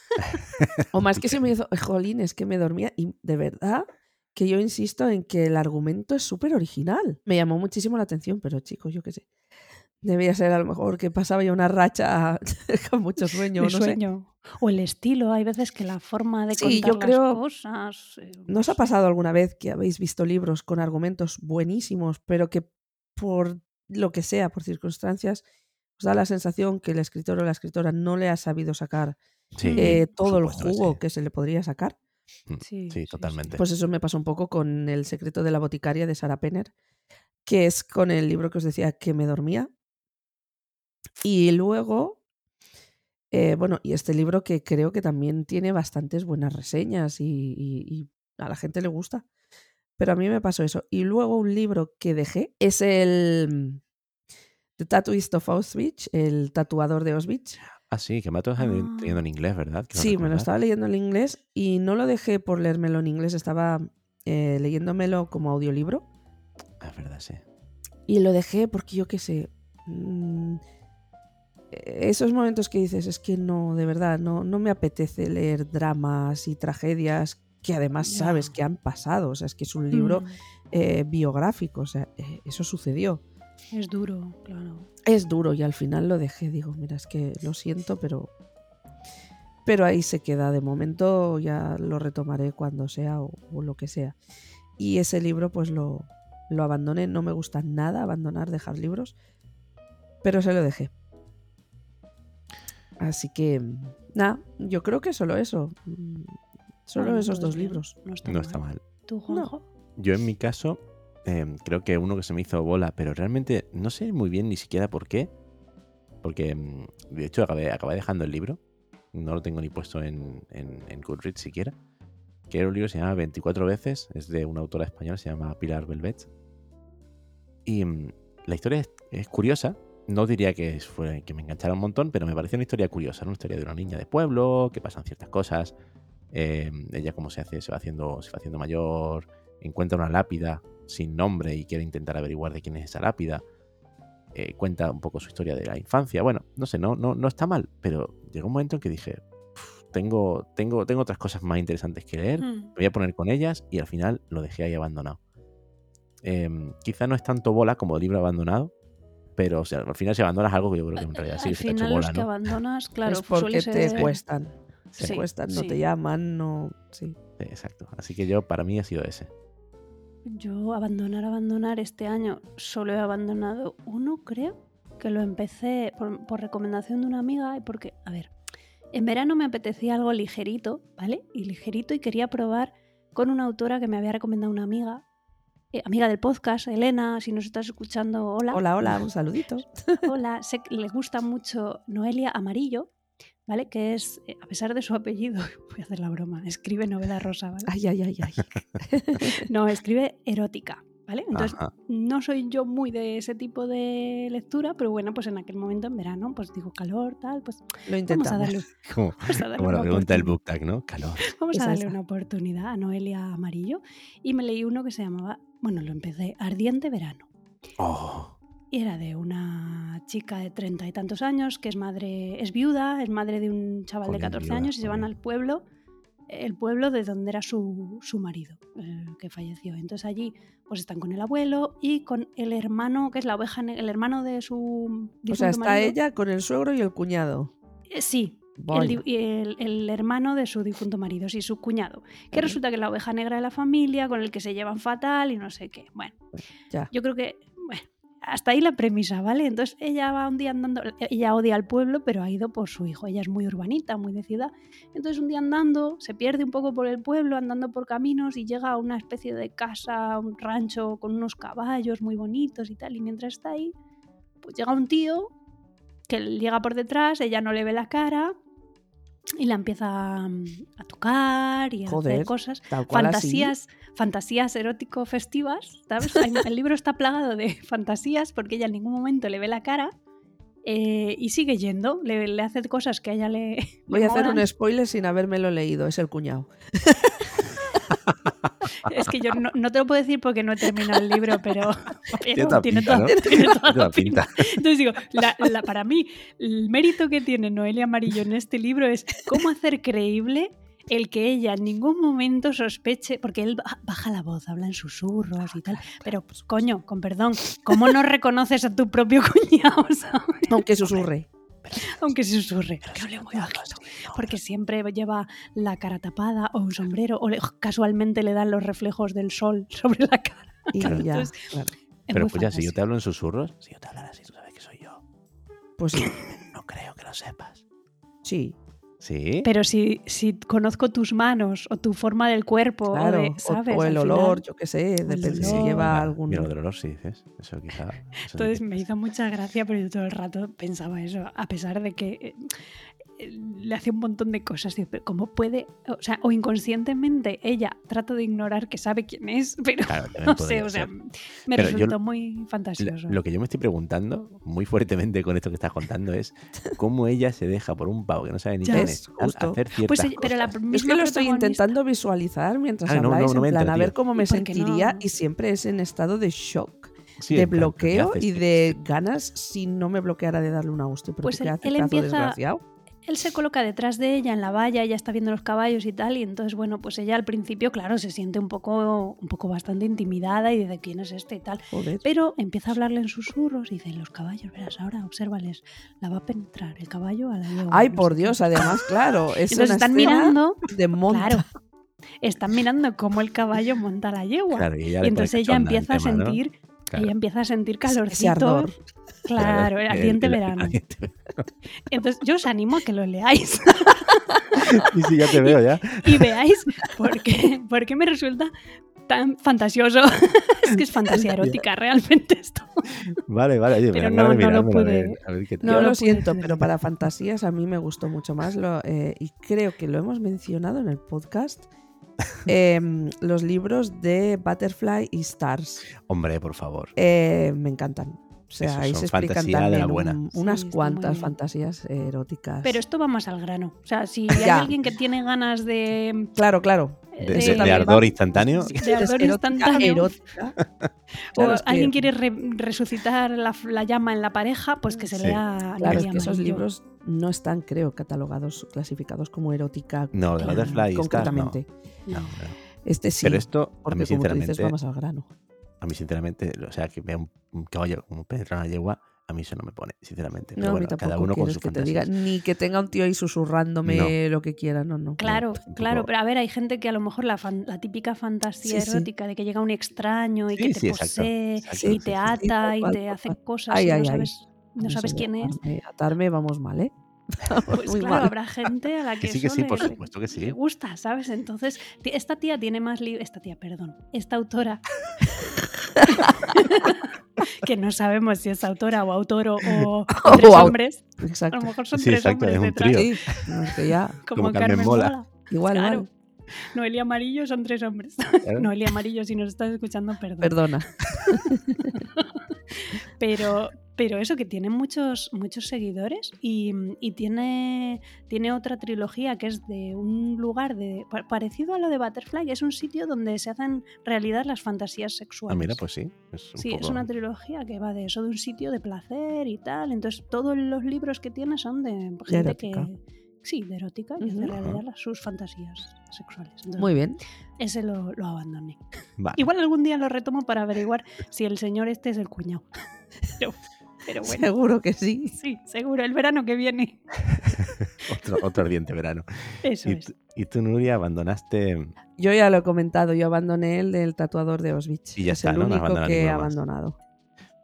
o más que se me hizo, jolín, es que me dormía y de verdad que yo insisto en que el argumento es súper original. Me llamó muchísimo la atención, pero chicos, yo qué sé. Debía ser a lo mejor que pasaba ya una racha con mucho sueño, de no sé. sueño. O el estilo, hay veces que la forma de Sí, contar yo creo- las cosas. eh, ¿No os ha pasado alguna vez que habéis visto libros con argumentos buenísimos, pero que por lo que sea, por circunstancias, os da la sensación que el escritor o la escritora no le ha sabido sacar Sí, eh, todo el jugo sí. que se le podría sacar? Mm, Sí, sí, Sí, sí. totalmente. Pues eso me pasó un poco con El secreto de la boticaria de Sarah Penner, que es con el libro que os decía que me dormía. Y luego, eh, bueno, y este libro que creo que también tiene bastantes buenas reseñas y, y- y a la gente le gusta. Pero a mí me pasó eso. Y luego un libro que dejé es el The Tattooist of Auschwitz, el tatuador de Auschwitz. Ah, sí, que me has estado Ah. leyendo en inglés, ¿verdad? Quiero Sí, me lo estaba leyendo en inglés y no lo dejé por leérmelo en inglés, estaba eh, leyéndomelo como audiolibro Ah, es verdad, sí. y lo dejé porque yo qué sé. mm, esos momentos que dices, es que no, de verdad, no, no me apetece leer dramas y tragedias que además sabes que han pasado, o sea, es que es un libro Mm, eh, biográfico, o sea, eh, eso sucedió. Es duro, claro. Es duro y al final lo dejé, digo, mira, es que lo siento, pero pero ahí se queda. De momento ya lo retomaré cuando sea o, o lo que sea. Y ese libro pues lo, lo abandoné. No me gusta nada abandonar, dejar libros, pero se lo dejé. Así que, nada, yo creo que solo eso. Mm, Solo esos dos libros. No está, No mal. está mal. ¿Tú, Juanjo? Yo en mi caso, eh, creo que uno que se me hizo bola, pero realmente no sé muy bien ni siquiera por qué. Porque, mm, de hecho, acabé, acabé dejando el libro. No lo tengo ni puesto en, en, en Goodreads siquiera. Que era un libro que se llama 24 veces. Es de una autora española, se llama Pilar Belvet. Y mm, la historia es, curiosa. No diría que, fue, que me enganchara un montón, pero me pareció una historia curiosa. ¿no? Una historia de una niña de pueblo, que pasan ciertas cosas. ella como se hace, se va haciendo, se va haciendo mayor, encuentra una lápida sin nombre y quiere intentar averiguar de quién es esa lápida. eh, cuenta un poco su historia de la infancia. Bueno, no sé, no, no, no está mal, pero llegó un momento en que dije, "Uf, tengo, tengo, tengo otras cosas más interesantes que leer, me Mm. voy a poner con ellas y al final lo dejé ahí abandonado. Em, quizá no es tanto bola como libro abandonado, pero o sea, al final si abandonas algo que yo creo que en realidad sí Al que se te ha hecho final los bola, que ¿no? abandonas, claro, es porque te ser... cuestan. Te Sí, cuestan, no sí. te llaman, no. Sí. Sí, Exacto. Así que yo, para mí ha sido ese. Yo abandonar, abandonar este año solo he abandonado uno, creo, que lo empecé por, por recomendación de una amiga y porque, a ver, en verano me apetecía algo ligerito, ¿vale? Y ligerito y quería probar con una autora que me había recomendado una amiga, eh, amiga del podcast, Elena, si nos estás escuchando, hola. Hola, hola, un saludito. Hola, sé que le gusta mucho Noelia Amarillo, ¿vale? Que es, eh, a pesar de su apellido, voy a hacer la broma, escribe novela rosa, ¿vale? Ay, ay, ay, ay. No, escribe erótica, ¿vale? Entonces, Ajá. no soy yo muy de ese tipo de lectura, pero bueno, pues en aquel momento en verano, pues digo calor, tal, pues Lo vamos a intentamos. darle, Como, vamos a darle como la pregunta del book tag, ¿no? Calor. Vamos a darle una oportunidad a Noelia Amarillo y me leí uno que se llamaba, bueno, lo empecé, Ardiente Verano. Oh, Y era de una chica de treinta y tantos años que es madre, es viuda, es madre de un chaval de Jolín, 14 viuda, años y se van al pueblo, el pueblo de donde era su, su marido, el que falleció. Entonces allí pues están con el abuelo y con el hermano, que es la oveja, el hermano de su O sea, está marido. ella con el suegro y el cuñado. Eh, Sí, el, el- el hermano de su difunto marido, sí, su cuñado. Que resulta que es la oveja negra de la familia, con el que se llevan fatal y no sé qué. Bueno, Ya. yo creo que, hasta ahí la premisa, ¿vale? Entonces ella va un día andando, ella odia al pueblo, pero ha ido por su hijo. Ella es muy urbanita, muy de ciudad. Entonces un día andando, se pierde un poco por el pueblo, andando por caminos y llega a una especie de casa, un rancho con unos caballos muy bonitos y tal. Y mientras está ahí, pues llega un tío que llega por detrás, ella no le ve la cara y la empieza mm, a tocar y a Joder, hacer cosas así. Fantasías, erótico-festivas, ¿sabes? El libro está plagado de fantasías porque ella en ningún momento le ve la cara eh, y sigue yendo, le, le hace cosas que a ella le. le Voy a hacer un spoiler sin habérmelo leído. Es el cuñado. Es que yo no, no te lo puedo decir porque no he terminado el libro, pero, pero toda tiene, pinta, toda, ¿no? tiene toda Toda la pinta. pinta. Entonces digo, la- la- para mí, el mérito que tiene Noelia Amarillo en este libro es cómo hacer creíble el que ella en ningún momento sospeche, porque él ba- baja la voz, habla en susurros y tal, pero coño, con perdón, ¿cómo no reconoces a tu propio cuñado, sabes? Aunque susurre. Aunque se susurre, que hable muy bajito, porque siempre lleva la cara tapada o un sombrero, o le- casualmente le dan los reflejos del sol sobre la cara. Y Claro. ya. Entonces, claro. Es Pero muy escucha, si yo te hablo en susurros, si yo te hablara así, tú sabes que soy yo. Pues sí. No creo que lo sepas. Sí, ¿Sí? Pero si, si conozco tus manos o tu forma del cuerpo, claro. o, de- O- ¿sabes? o, el Al olor, final- yo qué sé, el depende si lleva algún. Mira lo del olor, sí dices. Eso quizá. eso Entonces me hizo mucha gracia, pero yo todo el rato pensaba eso, a pesar de que eh, le hace un montón de cosas. ¿Cómo puede? O sea, o inconscientemente ella trata de ignorar que sabe quién es, pero Claro, no sé, o sea, me Pero yo- resultó muy fantasioso. lo que yo me estoy preguntando muy fuertemente con esto que estás contando es cómo ella se deja por un pavo que no sabe ni Ya. quién Es justo. hacer ciertas Pues, pero la cosas. misma Es que lo estoy intentando visualizar mientras Ah, no, no, habláis, no me en plan, a ver cómo me ¿Y por qué sentiría no? y siempre es en estado de shock, Sí, de en plan, ¿pero qué bloqueo y de ganas si no me bloqueara de darle una hostia. Pero Pues ¿tú qué él- empieza- desgraciado? Él se coloca detrás de ella en la valla, ella está viendo los caballos y tal, y entonces, bueno, pues ella al principio, claro, se siente un poco, un poco bastante intimidada y de quién es este y tal. Joder. Pero empieza a hablarle en susurros y dice, los caballos, verás, ahora obsérvales, la va a penetrar el caballo a la yegua. Ay, no por sé qué". Dios, además, claro. Es Entonces una están mirando, de monta. claro, están mirando cómo el caballo monta la yegua. Claro, y, entonces ella empieza a ¿no? Claro. ella empieza a sentir Ese calorcito. ardor. Claro, el el- ardiente el- verano. Entonces yo os animo a que lo leáis. Sí, sí, ya te veo ya. y veáis por qué, por qué me resulta tan fantasioso. es que es fantasía erótica realmente esto. Vale, vale, oye, Pero no- no lo a pude- ver- a ver qué tal. No Yo lo siento, pero para fantasías a mí me gustó mucho más lo, eh, y creo que lo hemos mencionado en el podcast. Em, los libros de Butterfly y Stars Hombre, por favor. Eh, me encantan. O sea, ahí se explican también un- unas cuantas fantasías eróticas. Pero esto va más al grano. O sea, si hay alguien que tiene ganas de Claro, claro. De, de- de- de ardor instantáneo. De ardor instantáneo. erótica. o Claro, es que- alguien quiere re- resucitar la, la llama en la pareja, pues que se Sí. lea Claro, es que esos libros no están, creo, catalogados, clasificados como erótica. No, de Butterfly no. concretamente. No, no. Este sí, Pero esto, a porque mí como tú sinceramente, dices, vamos al grano. a mí sinceramente, o sea, que vea un, un caballo como penetrar una yegua, a mí eso no me pone, sinceramente. Pero No, a mí bueno, cada uno con sus que te diga, fantasías. ni que tenga un tío ahí susurrándome lo que quiera, no, no. Claro, claro, pero a ver, hay gente que a lo mejor la, fan- la típica fantasía Sí, sí. erótica de que llega un extraño y Sí, que te exacto, posee exacto, y te sí, sí. ata y cual, te hace cual. cosas Ay, y ay, no ay. sabes, no Eso sabes quién es. atarme- Atarme, vamos mal, ¿eh? Pues muy claro, mal. habrá gente a la que, Que sí, que eso sí, por supuesto que sí. le gusta, ¿sabes? Entonces, esta tía tiene más libros, esta tía, perdón, esta autora, que no sabemos si es autora o autor o, o tres hombres, a Exacto. lo mejor son Sí, tres exacto, hombres es un detrás, trío. Sí, no, es que ya, como, Como Carmen Carmen Mola. Mola. igual, Claro. igual. Noelia Amarillo son tres hombres. Claro. Noelia Amarillo, si nos estás escuchando, perdón. Perdona. Pero, pero eso, que tiene muchos, muchos seguidores y, y tiene, tiene otra trilogía que es de un lugar de, pa- parecido a lo de Butterfly, es un sitio donde se hacen realidad las fantasías Ah, sexuales. mira, pues sí. Es un Sí, es una trilogía que va de eso, de un sitio de placer y tal. Entonces, todos los libros que tiene son de gente erótica. que. Sí, de erótica, y hace Ujú. realidad sus fantasías sexuales. Entonces, Muy bien. Ese lo, lo abandoné. Vale. Igual algún día lo retomo para averiguar si el señor este es el cuñado. pero bueno, Seguro que sí. sí, seguro, el verano que viene. otro, otro ardiente verano. Eso Y, es. tú- y tú, Nuria, abandonaste. Yo ya lo he comentado, yo abandoné el del tatuador de Auschwitz. Y ya es está, el ¿no? Único que he abandonado.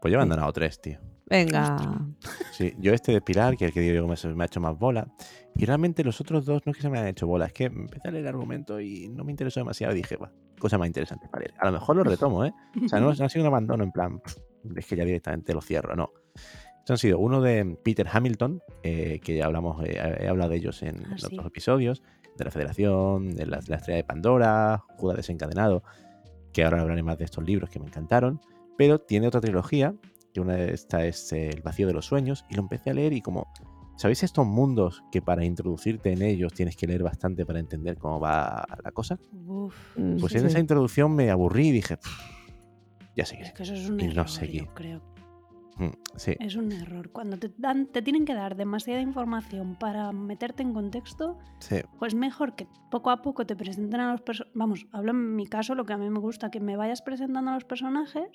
Pues yo he abandonado tres, tío. Venga. Sí, yo este de Pilar, que el que digo me, me ha hecho más bola. Y realmente los otros dos no es que se me hayan hecho bola, es que empecé a leer el argumento y no me interesó demasiado. Y dije, va, cosa más interesante para leer. A lo mejor lo retomo, ¿eh? O sea, no, no ha sido un abandono en plan, es que ya directamente lo cierro, no. Estos han sido uno de Peter Hamilton, eh, que ya hablamos, eh, he hablado de ellos en, Ah, sí. otros episodios, de la Federación, de la, de la Estrella de Pandora, Judas desencadenado, que ahora hablaré más de estos libros que me encantaron. Pero tiene otra trilogía, que una de esta es eh, El vacío de los sueños, y lo empecé a leer y como, ¿sabéis estos mundos que para introducirte en ellos tienes que leer bastante para entender cómo va la cosa? Uf, Pues sí. en esa introducción me aburrí y dije, "Pff, ya seguiré. es que eso es un Y no seguí. yo creo. Mm, Sí, Es un error. Cuando te, dan, te tienen que dar demasiada información para meterte en contexto, sí. pues mejor que poco a poco te presenten a los personajes. Vamos, hablo en mi caso, lo que a mí me gusta, que me vayas presentando a los personajes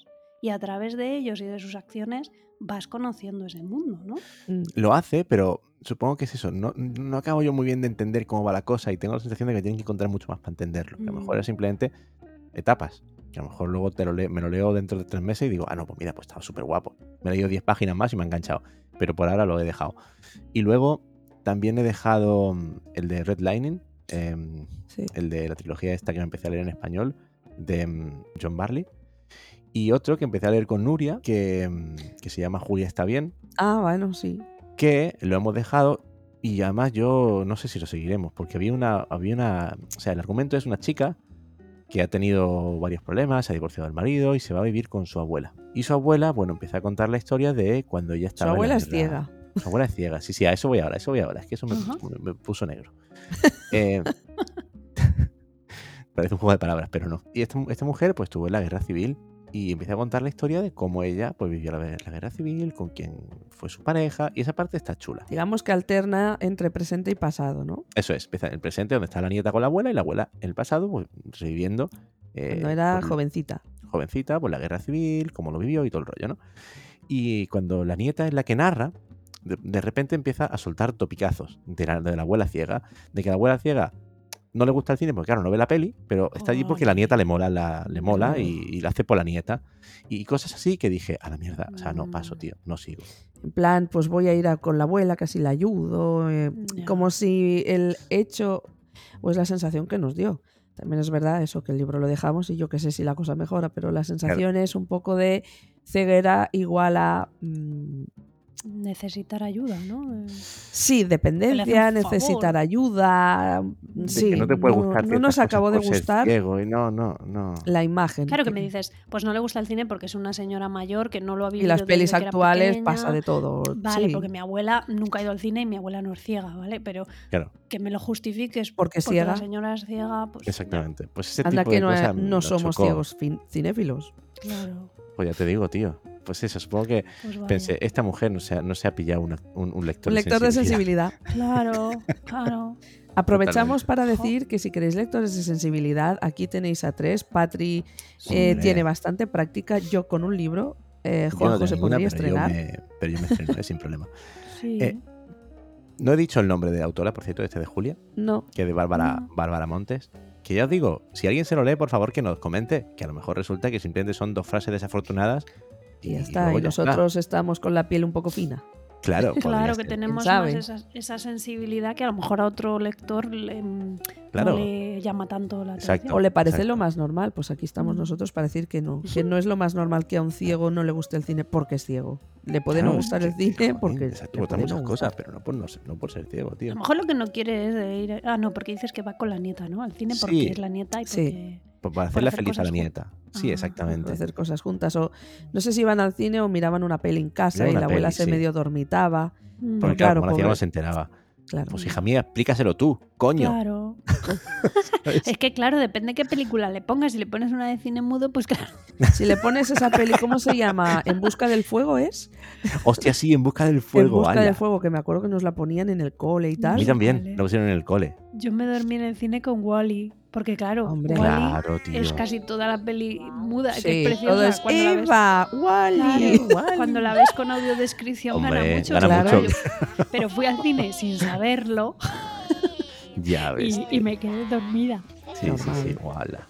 y a través de ellos y de sus acciones vas conociendo ese mundo, ¿no? Mm, Lo hace, pero supongo que es eso. No, no acabo yo muy bien de entender cómo va la cosa y tengo la sensación de que tienen que encontrar mucho más para entenderlo. Que a lo mejor Mm. es simplemente etapas. Que a lo mejor luego te lo me lo leo dentro de tres meses y digo, ah, no, pues mira, pues estaba súper guapo. Me he leído 10 páginas más y me ha enganchado. Pero por ahora lo he dejado. Y luego también he dejado mm, el de Red Lightning, em, sí. el de la trilogía esta que me empecé a leer en español, de mm, John Barley. Y otro que empecé a leer con Nuria, que, mm, que se llama Julia está bien, Ah, bueno, sí. que lo hemos dejado y además yo no sé si lo seguiremos, porque había una, había una, o sea, el argumento es una chica que ha tenido varios problemas, se ha divorciado del marido y se va a vivir con su abuela. Y su abuela, bueno, empieza a contar la historia de cuando ella Su estaba... en la abuela es ciega. Su abuela es ciega, sí, sí, a eso voy ahora, a eso voy ahora, es que eso me puso negro. Eh, parece un juego de palabras, pero no. Y esta, esta mujer pues tuvo en la guerra civil y empieza a contar la historia de cómo ella pues vivió la, la guerra civil, con quién fue su pareja, y esa parte está chula. Digamos que alterna entre presente y pasado, ¿no? Eso es, empieza en el presente donde está la nieta con la abuela y la abuela en el pasado pues reviviendo... eh, Cuando era pues, jovencita. jovencita, pues la guerra civil, cómo lo vivió y todo el rollo, ¿no? Y cuando la nieta es la que narra, de, de repente empieza a soltar topicazos de la, de la abuela ciega, de que la abuela ciega no le gusta el cine porque claro, no ve la peli, pero está allí porque la nieta le mola, la, le mola y, la hace por la nieta. Y cosas así que dije, a la mierda, o sea, no paso, Mm. tío, no sigo. En plan, pues voy a ir a con la abuela, casi la ayudo. eh, como si el hecho, o es la sensación que nos dio. También es verdad eso, que el libro lo dejamos y yo que sé si la cosa mejora, pero la sensación es un poco de ceguera igual a mm, necesitar ayuda, ¿no? Sí, dependencia, necesitar ayuda. De Sí, que no te puede no, gustar no ciertas nos acabó de ser gustar ciego y no, no, no. la imagen. Claro que me dices, pues no le gusta el cine porque es una señora mayor que no lo ha Y vivido las desde pelis que era actuales pasa de todo. Vale, sí, porque mi abuela nunca ha ido al cine y mi abuela no es ciega, ¿vale? Pero Claro, que me lo justifiques Porque es la ciega. señora es ciega, pues exactamente. Pues ese Anda tipo que de no, cosas no somos chocó. ciegos cinéfilos. claro, Pues ya te digo, tío. Pues eso, supongo que pues pensé, esta mujer no se ha, no se ha pillado una- un, un lector, Un lector de sensibilidad. Claro, claro. Aprovechamos para decir que si queréis lectores de sensibilidad, aquí tenéis a tres. Patri eh, tiene bastante práctica. Yo con un libro. Eh, no Juanjo tengo se ninguna, podría pero yo estrenar. me, pero yo me estreno, eh, sin problema. Sí. Eh, No he dicho el nombre de autora, por cierto, de este de Julia, No, que es de Bárbara, No. Bárbara Montes. Que ya os digo, si alguien se lo lee, por favor que nos comente, que a lo mejor resulta que simplemente son dos frases desafortunadas. Y ya está. Y ya está. nosotros estamos con la piel un poco fina. Claro, Claro que ser. tenemos más esa, esa sensibilidad que a lo mejor a otro lector le, mm, Claro. no le llama tanto la Exacto. atención. O le parece exacto. lo más normal. Pues aquí estamos Mm. nosotros para decir que no. Que no es lo más normal que a un ciego no le guste el cine porque es ciego. Le puede Claro, no gustar el cine joder, porque. exacto, le otras puede no cosas, pero no por, no, ser- no por ser ciego, A tío. lo mejor lo que no quiere es ir. Ah, no, porque dices que va con la nieta, ¿no? Al cine porque Sí. es la nieta y Sí. porque. Pues para hacerle hacer feliz a la nieta. Sí, Ah, exactamente. Para hacer cosas juntas. O no sé si iban al cine o miraban una peli en casa y la abuela peli, se sí. medio dormitaba. Mm, Porque claro, claro, como la no se enteraba. Claro. Pues hija mía, explícaselo tú, coño. Claro. Es que claro, depende qué película le pongas. Si le pones una de cine mudo, pues claro. Si le pones esa peli, ¿cómo se llama? ¿En busca del fuego es? Hostia, sí, en busca del en fuego. busca ala. del fuego, que me acuerdo que nos la ponían en el cole y A mí tal. también, lo pusieron en el cole. Yo me dormí en el cine con Wally. Porque claro, Hombre. Es casi toda la peli muda. que Sí, es preciosa. todo es cuando la ves- Eva, Wally. Claro, cuando la ves con audiodescripción gana mucho. gana Claro. mucho. Pero fui al cine sin saberlo Ya ves. y, y me quedé dormida. Sí, sí, sí, guala.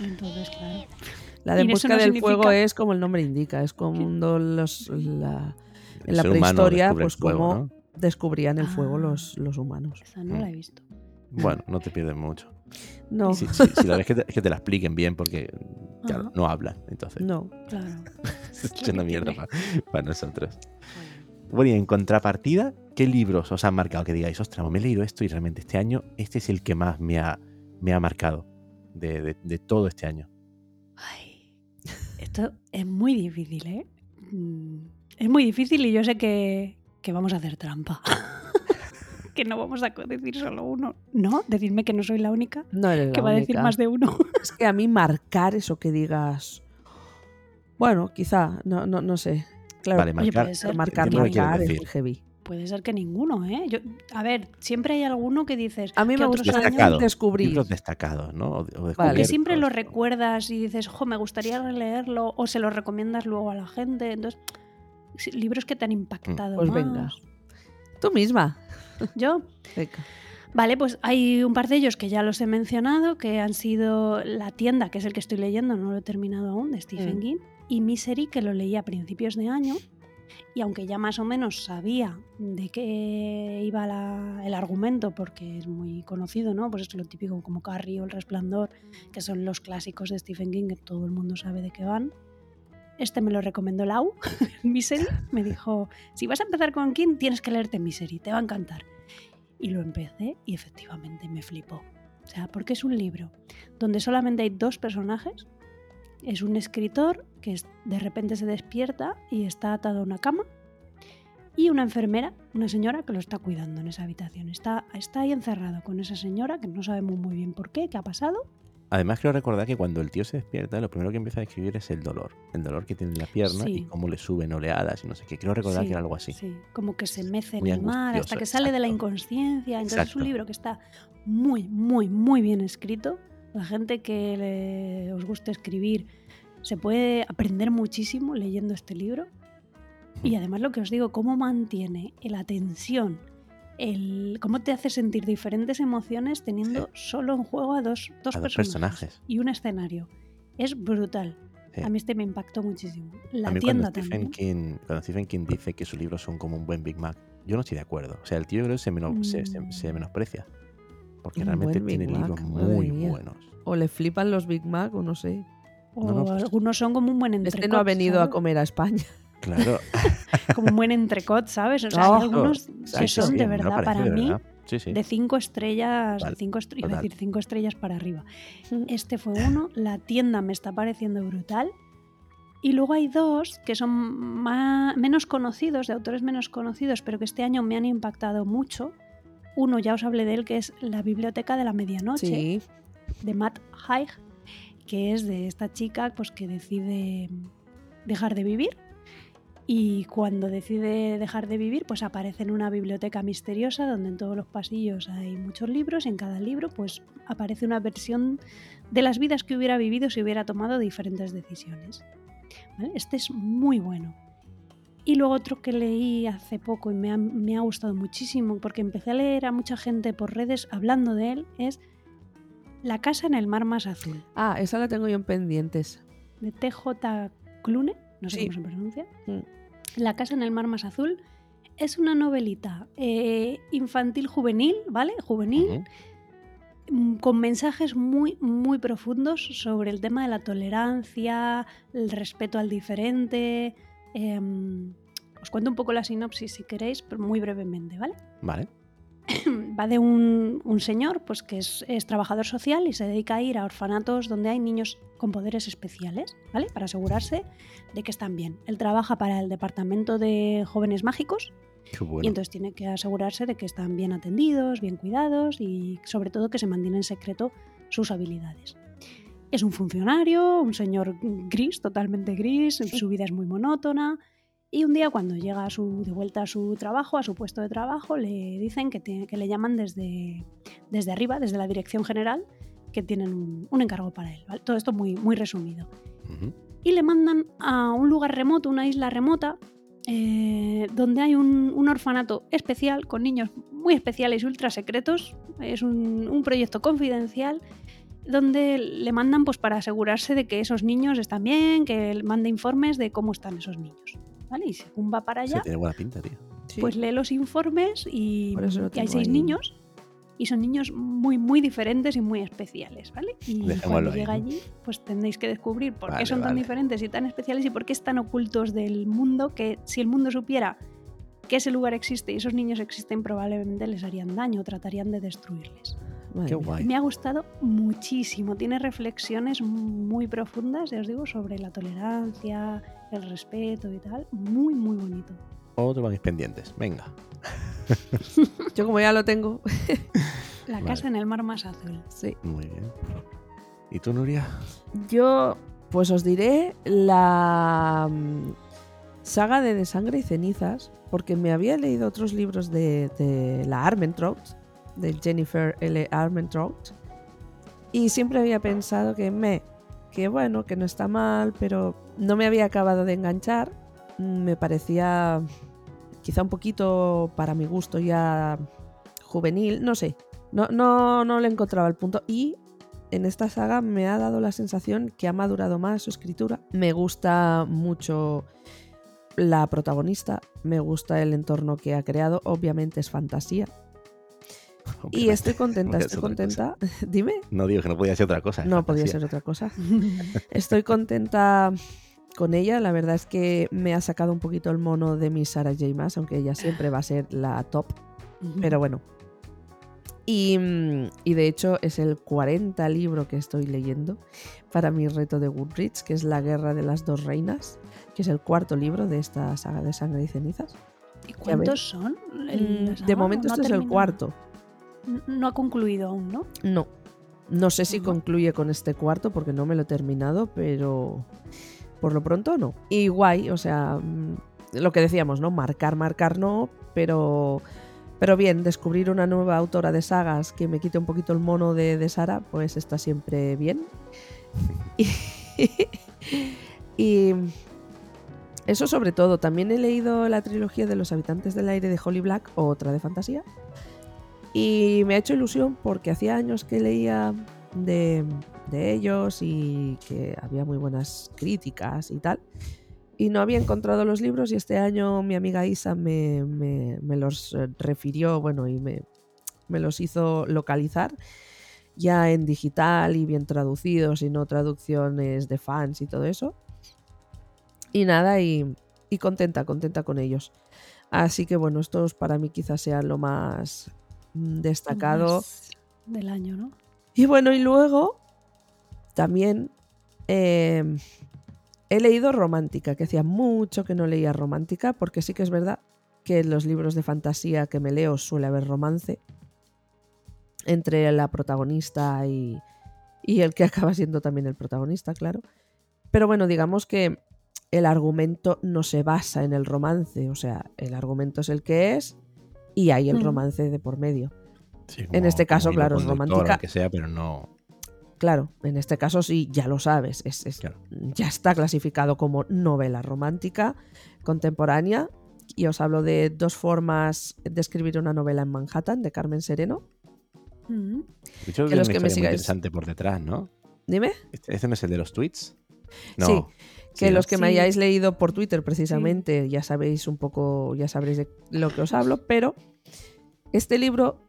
Entonces, claro. La de En busca no del significa- fuego es como el nombre indica, es como los, la, en la prehistoria, pues fuego, como ¿no? descubrían el fuego Ah. los, los humanos. Esa no la he visto. Bueno, no te pierdes mucho. No, Si, si- si la ves que te, que te la expliquen bien, porque claro, no hablan. Entonces, no. Claro. es una que mierda para, para nosotros. Bueno, y en contrapartida, ¿qué libros os han marcado? Que digáis, ostras, me he leído esto y realmente este año, este es el que más me ha, me ha marcado de, de- de todo este año. Ay, esto es muy difícil, ¿eh? Mm, Es muy difícil y yo sé que, que vamos a hacer trampa. que no vamos a decir solo uno. No, decidme que no soy la única No eres que la va a decir más de uno. Es que a mí marcar eso que digas. Bueno, quizá, no, no, no sé. Claro, vale, oye, marcar. puede ser. marcar, que marcar es muy heavy. Puede ser que ninguno, ¿eh? Yo, a ver, siempre hay alguno que dices. A mí me gusta Destacado. descubrir. Libros destacados, ¿no? O, o Vale. Que siempre lo recuerdas y dices, jo, me gustaría releerlo, o se lo recomiendas luego a la gente. Entonces, libros que te han impactado. Pues más. venga. Tú misma. Yo, Venga. Vale, pues hay un par de ellos que ya los he mencionado, que han sido La tienda, que es el que estoy leyendo, no lo he terminado aún, de Stephen Mm. King, y Misery, que lo leí a principios de año, y aunque ya más o menos sabía de qué iba la- el argumento, porque es muy conocido, ¿no? Pues es lo típico como Carrie o El Resplandor, que son los clásicos de Stephen King, que todo el mundo sabe de qué van. Este me lo recomendó Lau, Misery. Me dijo, si vas a empezar con King, tienes que leerte Misery, te va a encantar. Y lo empecé y efectivamente me flipó. O sea, porque es un libro donde solamente hay dos personajes. Es un escritor que de repente se despierta y está atado a una cama. Y una enfermera, una señora que lo está cuidando en esa habitación. Está, está ahí encerrado con esa señora que no sabemos muy bien por qué, qué ha pasado. Además, quiero recordar que cuando el tío se despierta, lo primero que empieza a describir es el dolor. El dolor que tiene en la pierna y cómo le suben oleadas y no sé qué. Quiero recordar Sí, que era algo así. Sí, como que se mece en el mar hasta que sale de la inconsciencia. Entonces es Exacto. un libro que está muy, muy, muy bien escrito. La gente que le- os guste escribir se puede aprender muchísimo leyendo este libro. Y además lo que os digo, cómo mantiene la tensión, el, cómo te hace sentir diferentes emociones teniendo solo en juego a dos, dos A dos personajes, y un escenario. Es brutal. Sí. A mí este me impactó muchísimo. La a mí tienda cuando Stephen, también. King, cuando Stephen King dice que sus libros son como un buen Big Mac, yo no estoy de acuerdo. O sea, el tío creo que se, meno- se, se- se Mm. menosprecia. Porque Un realmente tiene libros Mac, muy mía. buenos. O le flipan los Big Mac o no sé. O No, no, pues- algunos son como un buen Este entrecot, no ha venido a comer a España. Claro. como un buen entrecot, ¿sabes? O sea, Oh, hay algunos Sí, que son sí, de verdad parece, para de mí verdad. Sí, sí. de cinco estrellas, Total, cinco iba a decir cinco estrellas para arriba. Este fue uno, la tienda me está pareciendo brutal. Y luego hay dos que son más, menos conocidos, de autores menos conocidos, pero que este año me han impactado mucho. Uno, ya os hablé de él, que es La Biblioteca de la Medianoche, Sí. de Matt Haig, que es de esta chica pues, que decide dejar de vivir. Y cuando decide dejar de vivir, pues aparece en una biblioteca misteriosa donde en todos los pasillos hay muchos libros y en cada libro pues aparece una versión de las vidas que hubiera vivido si hubiera tomado diferentes decisiones. ¿Vale? Este es muy bueno. Y luego otro que leí hace poco y me ha, me ha gustado muchísimo porque empecé a leer a mucha gente por redes hablando de él es La casa en el mar más azul, Ah, esa la tengo yo en pendientes. de TJ Clune, no sé Sí. cómo se pronuncia. Mm. La casa en el mar más azul es una novelita eh, infantil juvenil, ¿vale? Juvenil, mm, con mensajes muy, muy profundos sobre el tema de la tolerancia, el respeto al diferente. em, os cuento un poco la sinopsis si queréis, pero muy brevemente, ¿vale? Vale. va de un, un señor pues que es, es trabajador social y se dedica a ir a orfanatos donde hay niños con poderes especiales, ¿vale? Para asegurarse de que están bien. Él trabaja para el departamento de jóvenes mágicos Qué bueno. y entonces tiene que asegurarse de que están bien atendidos, bien cuidados y sobre todo que se mantienen en secreto sus habilidades. Es un funcionario, un señor gris, totalmente gris, su vida es muy monótona. Y un día cuando llega a su, de vuelta a su trabajo, a su puesto de trabajo, le dicen que, que le llaman desde, desde arriba, desde la dirección general, que tienen un, un encargo para él. ¿vale? Todo esto muy, muy resumido Ujú. y le mandan a un lugar remoto, una isla remota, eh, donde hay un, un orfanato especial con niños muy especiales y ultra secretos. Es un, un proyecto confidencial donde le mandan pues, para asegurarse de que esos niños están bien, que mande informes de cómo están esos niños. ¿Vale? Y según va para Se allá, tiene buena pinta, tío. Sí. pues lee los informes y, Por eso lo y hay seis ahí. niños y son niños muy muy diferentes y muy especiales, ¿vale? Y Dejémoslo cuando llega allí, pues tendréis que descubrir por Vale, qué son tan diferentes y tan especiales y por qué están ocultos del mundo que si el mundo supiera que ese lugar existe y esos niños existen probablemente les harían daño o tratarían de destruirles. Qué guay. Me ha gustado muchísimo, tiene reflexiones muy profundas, ya os digo, sobre la tolerancia, el respeto y tal, muy muy bonito. Otro van pendientes. Venga. Yo como ya lo tengo, La Vale. casa en el mar más azul. sí. Muy bien. ¿Y tú, Nuria? Yo, pues os diré la mm, saga de De Sangre y Cenizas, porque me había leído otros libros de, de la Armentrout, de Jennifer L. Armentrout, y siempre había pensado que me, que bueno, que no está mal, pero no me había acabado de enganchar. Me parecía quizá un poquito, para mi gusto, ya juvenil, no sé. No, no, no le encontraba el punto. Y en esta saga me ha dado la sensación que ha madurado más su escritura. Me gusta mucho la protagonista, me gusta el entorno que ha creado, obviamente es fantasía. Y estoy contenta, estoy contenta. Dime. No digo que no podía ser otra cosa. No podía ser otra cosa. Estoy contenta con ella. La verdad es que me ha sacado un poquito el mono de mi Sarah J. Maas, aunque ella siempre va a ser la top. Pero bueno. Y, mm, y de hecho es el 40 libro que estoy leyendo para mi reto de Goodreads, que es La Guerra de las Dos Reinas, que es el cuarto libro de esta saga de Sangre y Cenizas. ¿Y cuántos son? El- Mm, De momento no este es el cuarto. No ha concluido aún, ¿no? No. No sé si concluye con este cuarto porque no me lo he terminado, pero por lo pronto no. Y guay, o sea, mm, lo que decíamos, ¿no? Marcar, marcar no, pero, pero bien, descubrir una nueva autora de sagas que me quite un poquito el mono de, de Sara, pues está siempre bien. Y, y eso sobre todo, también he leído la trilogía de los habitantes del aire de Holly Black, otra de fantasía. Y me ha hecho ilusión porque hacía años que leía de, de ellos y que había muy buenas críticas y tal. Y no había encontrado los libros y este año mi amiga Isa me, me- me los eh, refirió, bueno, y me, me los hizo localizar ya en digital y bien traducidos y no traducciones de fans y todo eso. Y nada, y, y contenta, contenta con ellos. Así que bueno, estos para mí quizás sea lo más mm, destacado. Más del año, ¿no? Y bueno, y luego también eh, he leído Romántica, que hacía mucho que no leía Romántica, porque sí que es verdad que en los libros de fantasía que me leo suele haber romance entre la protagonista y, y el que acaba siendo también el protagonista, claro. Pero bueno, digamos que el argumento no se basa en el romance, o sea, el argumento es el que es y hay el Mm. romance de por medio. Sí, En este caso, claro, es romántica. que sea, pero no. Claro, en este caso sí, ya lo sabes, es, es- Claro. ya está clasificado como novela romántica contemporánea. Y os hablo de dos formas de escribir una novela en Manhattan, de Carmen Sereno. Mm. De hecho, Que los que me muy sigáis- interesante por detrás, ¿no? Dime, ¿Este, este no es el de los tweets? No. Sí, que los que me hayáis leído por Twitter precisamente ya sabéis un poco, ya sabréis de lo que os hablo, pero este libro,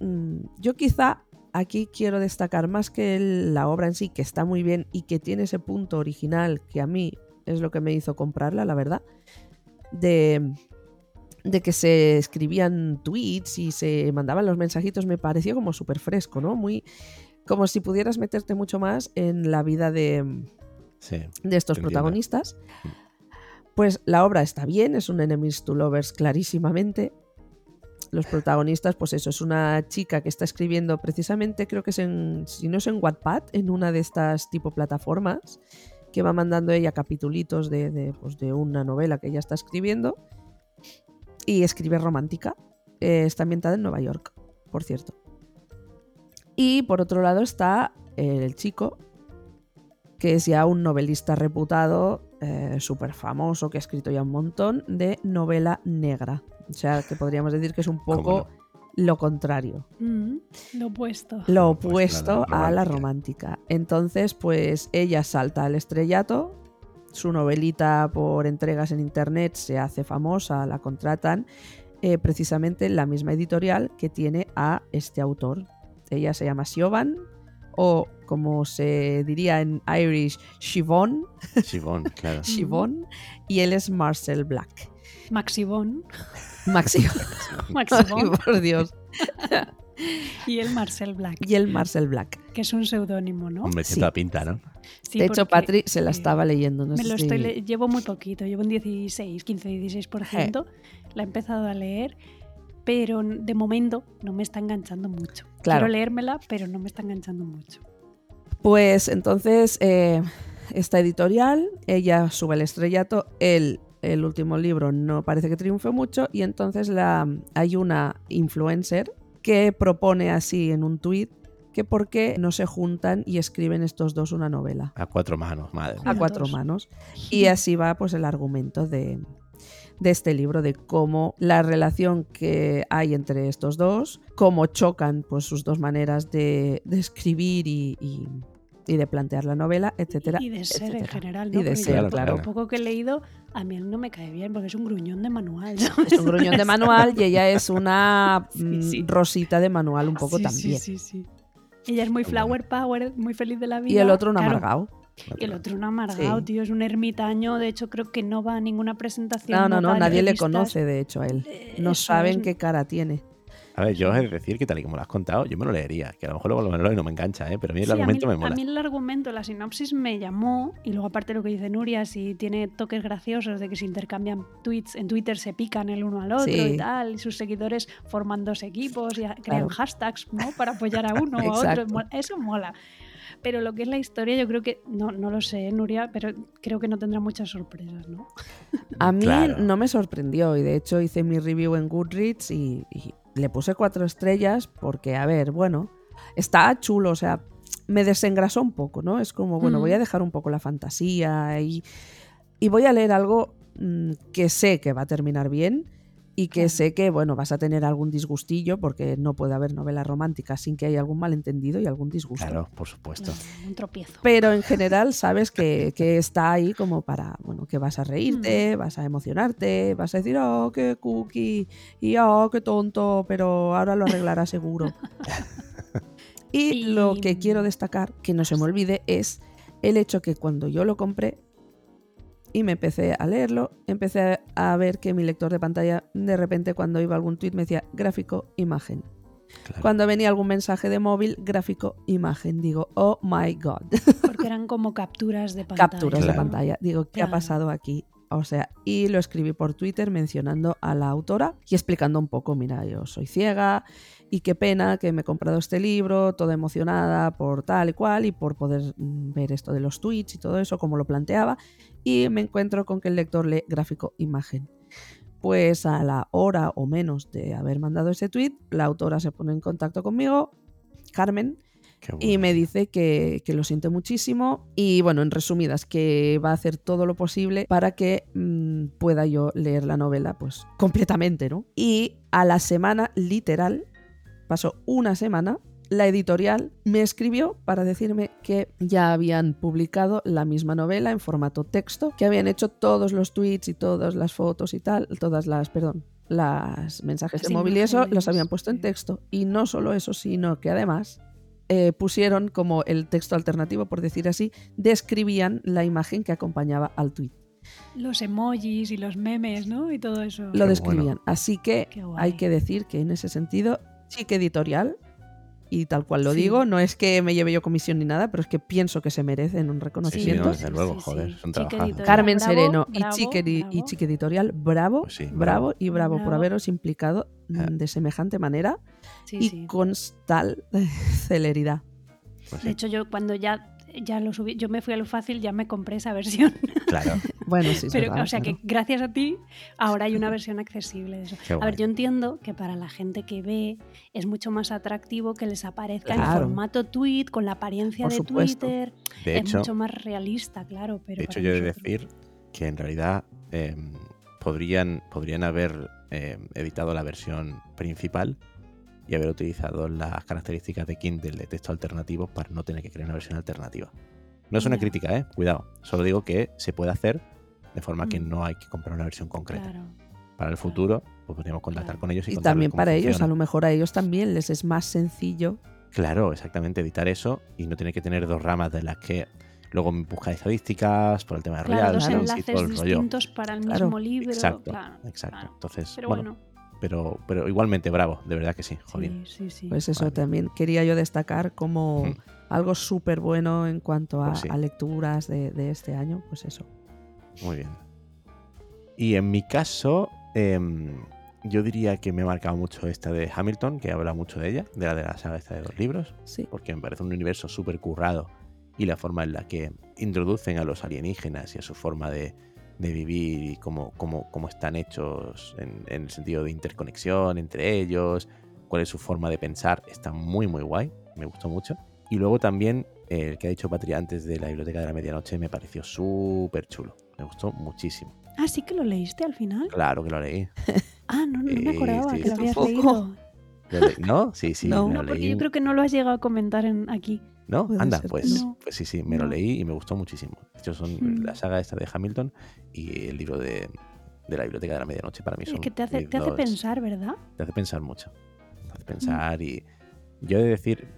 mm, yo quizá aquí quiero destacar más que la obra en sí, que está muy bien y que tiene ese punto original que a mí es lo que me hizo comprarla, la verdad, de, de que se escribían tweets y se mandaban los mensajitos, me pareció como súper fresco, ¿no? Muy como si pudieras meterte mucho más en la vida de, Sí. de estos entiendo. protagonistas. Pues la obra está bien, es un enemies to lovers clarísimamente. Los protagonistas, pues eso, es una chica que está escribiendo precisamente, creo que es en, si no es en Wattpad, en una de estas tipo plataformas, que va mandando ella capitulitos de, pues, de una novela que ella está escribiendo. Y escribe romántica. Eh, está ambientada en Nueva York, por cierto. Y por otro lado está el chico, que es ya un novelista reputado, súper famoso, que ha escrito ya un montón de novela negra. O sea, que podríamos decir que es un ¿Cómo poco lo contrario, Mm. Lo opuesto. lo Opuesto a la a la romántica. Entonces, pues ella salta al estrellato, su novelita por entregas en internet se hace famosa, la contratan, eh, precisamente en la misma editorial que tiene a este autor. Ella se llama Siobhan, o como se diría en Irish, Siobhan, Chivón, claro. Siobhan, y él es Marcel Black. Maxi, Maxibón. por Dios. y el Marcel Black, Y el Marcel Black. que es un seudónimo, ¿no? Hombre, Sí. toda pinta, ¿no? Sí, de hecho, Patri se la eh, estaba leyendo. No Me sé lo si- estoy le- llevo muy poquito, llevo un 16, 15, 16%. La he empezado a leer, pero de momento no me está enganchando mucho. Claro. Quiero leérmela, pero no me está enganchando mucho. Pues entonces, eh, esta editorial, ella sube el estrellato, él, el último libro no parece que triunfe mucho, y entonces la, hay una influencer que propone así en un tuit que por qué no se juntan y escriben estos dos una novela A cuatro manos, madre. a Juntos. cuatro manos. Y así va pues el argumento de, de este libro, de cómo la relación que hay entre estos dos, cómo chocan pues sus dos maneras de, de escribir y, y- y de plantear la novela, etcétera. y de ser en general, Y ¿no? de Porque ser, yo, claro. Lo poco que he leído, a mí él no me cae bien porque es un gruñón de manual. Es un gruñón de manual y ella es una Sí, mm, sí. rosita de manual un poco sí, también. Sí, sí, sí. Ella es muy flower power, muy feliz de la vida. Y el otro un Claro, amargado. Y el otro un amargado, tío, es un ermitaño. De hecho, creo que no va a ninguna presentación. No, no, no, nadie le conoce de hecho a él. Eh, No eso saben es- qué cara tiene. A ver, yo de decir que tal y como lo has contado, yo me lo leería. Que a lo mejor luego lo leo y no me engancha, ¿eh? Pero a mí el Sí, argumento mí, me mola. A mí el argumento, la sinopsis me llamó y luego aparte lo que dice Nuria, si tiene toques graciosos de que se intercambian tweets, en Twitter se pican el uno al otro Sí. y tal, y sus seguidores forman dos equipos y crean Claro. hashtags ¿no? para apoyar a uno o a otro. Eso mola. Pero lo que es la historia, yo creo que, no, no lo sé, Nuria, pero creo que no tendrá muchas sorpresas, ¿no? A mí Claro. no me sorprendió y de hecho hice mi review en Goodreads y, y le puse cuatro estrellas porque, a ver, bueno, está chulo, o sea, me desengrasó un poco, ¿no? Es como, bueno, Mm. voy a dejar un poco la fantasía y, y voy a leer algo mm, que sé que va a terminar bien y que sé que, bueno, vas a tener algún disgustillo porque no puede haber novela romántica sin que haya algún malentendido y algún disgusto. Claro, por supuesto. Un tropiezo. Pero en general sabes que, que está ahí como para, bueno, que vas a reírte, vas a emocionarte, vas a decir, oh, qué cookie, y oh, qué tonto, pero ahora lo arreglará seguro. Y- lo que quiero destacar, que no se me olvide, es el hecho que cuando yo lo compré Y me empecé a leerlo, empecé a ver que mi lector de pantalla de repente cuando iba algún tweet me decía gráfico, imagen. Claro. Cuando venía algún mensaje de móvil, gráfico, imagen. Digo, oh my god. Porque eran como capturas de pantalla. Capturas de pantalla. Digo, ¿qué ha pasado aquí? O sea, y lo escribí por Twitter mencionando a la autora y explicando un poco, mira, yo soy ciega y qué pena que me he comprado este libro, toda emocionada por tal y cual y por poder mm, ver esto de los tweets y todo eso, como lo planteaba, y me encuentro con que el lector lee gráfico imagen. Pues a la hora o menos de haber mandado ese tweet, la autora se pone en contacto conmigo, Carmen, y me dice que, que lo siente muchísimo y bueno, en resumidas, que va a hacer todo lo posible para que mm, pueda yo leer la novela pues completamente, ¿no? Y a la semana, literal, pasó una semana, la editorial me escribió para decirme que ya habían publicado la misma novela en formato texto, que habían hecho todos los tweets y todas las fotos y tal, todas las, perdón, las mensajes Las de móvil y eso los habían puesto en sí. texto. Y no solo eso, sino que además eh, pusieron como el texto alternativo, por decir así, describían la imagen que acompañaba al tweet. Los emojis y los memes, ¿no? Y todo eso. Lo describían. Así que hay que decir que en ese sentido, chic editorial, y tal cual lo Sí. digo, no es que me lleve yo comisión ni nada, pero es que pienso que se merecen un Sí, sí, reconocimiento. no, desde luego, joder. Editorial, Carmen bravo, Sereno bravo, y, Edi- y. Chic Editorial, bravo, Pues sí, bravo, bravo. y bravo, por haberos implicado Ah. de semejante manera Sí, y sí. con tal celeridad. Pues De sí, hecho, yo cuando ya, ya lo subí, yo me fui a lo fácil, ya me compré esa versión. claro. Bueno, sí, Pero, verdad, o sea claro. que gracias a ti, ahora hay una versión accesible de eso. Qué A guay. ver, yo entiendo que para la gente que ve es mucho más atractivo que les aparezca en Claro. formato tweet, con la apariencia Por de supuesto. Twitter. De es hecho, mucho más realista, claro. Pero de hecho yo he de decir que en realidad eh, podrían, podrían haber eh, editado la versión principal y haber utilizado las características de Kindle de texto alternativo para no tener que crear una versión alternativa. No es una crítica, ¿eh? Cuidado. Solo digo que se puede hacer de forma que Mm. no hay que comprar una versión concreta. Claro. Para el futuro, pues podríamos contactar Claro. con ellos y, Y también cómo para ellos, a lo mejor a ellos también les es más sencillo. Claro, exactamente, editar eso y no tener que tener dos ramas de las que luego busca estadísticas por el tema de Claro, real, dos claro. y enlaces todo el rollo. distintos para el Claro. mismo libro. Exacto, claro, exacto. claro. Entonces, Pero bueno, bueno, pero, pero igualmente bravo, de verdad que sí, jolín. sí, sí, sí. Pues eso Vale. también quería yo destacar como Mm. algo súper bueno en cuanto a, Pues sí. a lecturas de, de este año. Pues eso. Muy bien. Y en mi caso, em, yo diría que me ha marcado mucho esta de Hamilton, que habla mucho de ella, de la de la saga esta de los libros, Sí. porque me parece un universo súper currado y la forma en la que introducen a los alienígenas y a su forma de, de vivir y cómo, cómo- cómo están hechos en, en el sentido de interconexión entre ellos, cuál es su forma de pensar, está muy muy guay, me gustó mucho. Y luego también eh, el que ha dicho Patria antes de la Biblioteca de la Medianoche me pareció súper chulo, me gustó muchísimo. Ah, sí que lo leíste al final. Claro que lo leí. Ah, no, no me Sí, acordaba sí, que lo habías leído. ¿No? Sí, sí, No. me No, lo porque leí. yo creo que no lo has llegado a comentar en aquí. ¿No? Anda, ser. pues, No. pues sí, sí, me lo leí y me gustó muchísimo. De hecho, son Mm. la saga esta de Hamilton y el libro de, de la Biblioteca de la Medianoche para mí Es son que te hace, te hace pensar, ¿verdad? Te hace pensar mucho. Te hace pensar y yo he de decir...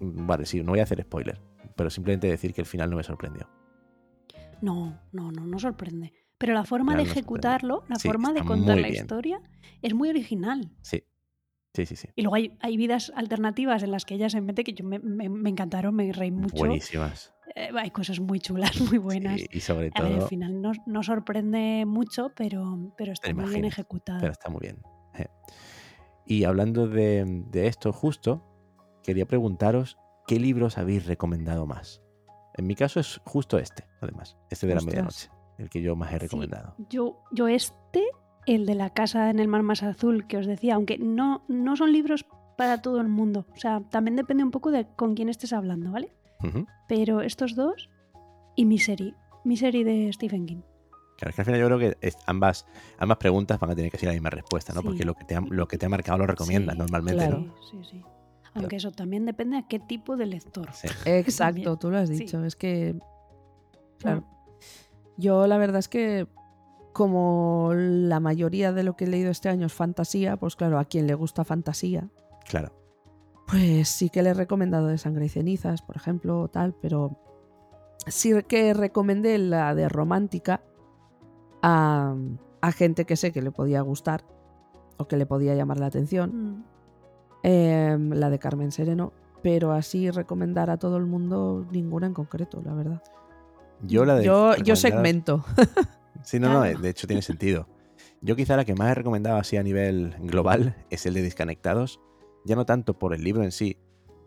mm, Vale, sí, no voy a hacer spoiler, pero simplemente decir que el final no me sorprendió. No, no, no, no sorprende. Pero la forma de no sorprende. ejecutarlo, la Sí, forma de contar la historia, es muy original. Sí, sí, sí, sí. Y luego hay, hay vidas alternativas en las que ella se mete que yo me, me- me encantaron, me reí mucho. Buenísimas. Eh, hay cosas muy chulas, muy buenas. Sí, y sobre A ver, todo... al final no, no sorprende mucho, pero, pero está muy bien ejecutado. Pero está muy bien. eh. Y hablando de, de esto justo, quería preguntaros qué libros habéis recomendado más. En mi caso es justo este, además, este de la Ostras. medianoche, el que yo más he Sí, recomendado. yo, yo este, el de la casa en el mar más azul que os decía, aunque no, no son libros para todo el mundo. O sea, también depende un poco de con quién estés hablando, ¿vale? Pero estos dos y Misery. Misery de Stephen King. Claro, es que al final yo creo que ambas, ambas preguntas van a tener que ser la misma respuesta, ¿no? Sí. Porque lo que, te ha, lo que te ha marcado lo recomiendas Sí, normalmente, claro. ¿no? Sí, sí, sí. Aunque eso también depende a qué tipo de lector. Sí. Exacto, tú lo has Sí. dicho. Es que, claro, yo la verdad es que como la mayoría de lo que he leído este año es fantasía, pues claro, a quien le gusta fantasía, Claro. pues sí que le he recomendado de Sangre y Cenizas, por ejemplo, o tal, pero sí que recomendé la de romántica a, a gente que sé que le podía gustar o que le podía llamar la atención. Mm. Em, la de Carmen Sereno. Pero así recomendar a todo el mundo ninguna en concreto, la verdad. Yo la de Yo, yo segmento. Sí, no, no, Claro. de hecho tiene sentido. Yo quizá la que más he recomendado así a nivel global es el de Desconectados, ya no tanto por el libro en sí,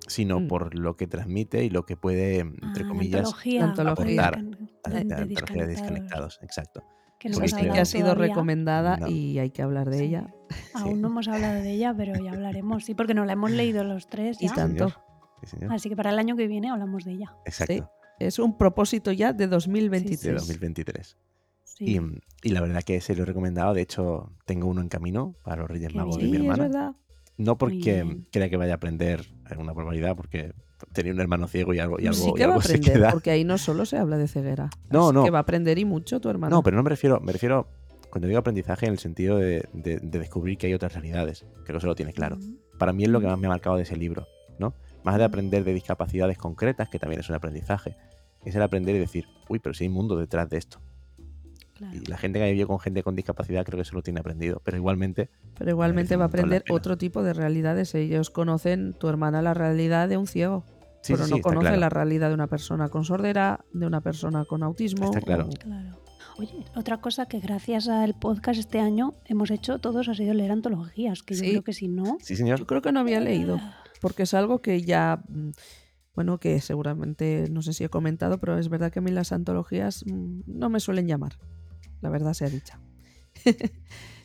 sino Mm. por lo que transmite y lo que puede, entre Ah, la comillas, antología, antología. aportar a la de antología de Desconectados. Exacto. que no Sí, que ha sido todavía. recomendada No. y hay que hablar de Sí. ella. Aún no hemos hablado de ella, pero ya hablaremos. Sí, porque nos la hemos leído los tres Y tanto. señor. Sí, señor. Así que para el año que viene hablamos de ella. Exacto. Es un propósito ya de De 2023. 2023. Sí. Y, y la verdad que ese lo he recomendado. De hecho, tengo uno en camino para los Reyes Magos de mi hermana. verdad. No porque crea que vaya a aprender una barbaridad, porque tenía un hermano ciego y algo, y algo, sí y que va a se aprender, queda. porque ahí no solo se habla de ceguera. No, no. Que va a aprender y mucho tu hermano. No, pero no me refiero, me refiero cuando digo aprendizaje en el sentido de, de- de descubrir que hay otras realidades. Creo que eso lo tiene claro. Para mí es lo que más me ha marcado de ese libro, ¿no? Más de aprender de discapacidades concretas, que también es un aprendizaje, es el aprender y decir, uy, pero sí hay mundo detrás de esto. Claro. Y la gente que ha vivido con gente con discapacidad creo que eso lo tiene aprendido. Pero igualmente, Pero igualmente va a aprender otro tipo de realidades. Ellos conocen, tu hermana, la realidad de un ciego. sí, pero sí, no conoce claro. la realidad de una persona con sordera, de una persona con autismo. Está claro. o- Claro. Oye, otra cosa que gracias al podcast este año hemos hecho todos ha sido leer antologías, que Sí. yo creo que si no... Sí, señor. Yo creo que no había leído, porque es algo que ya, mm, bueno, que seguramente, no sé si he comentado, pero es verdad que a mí las antologías mm, no me suelen llamar. La verdad sea dicha.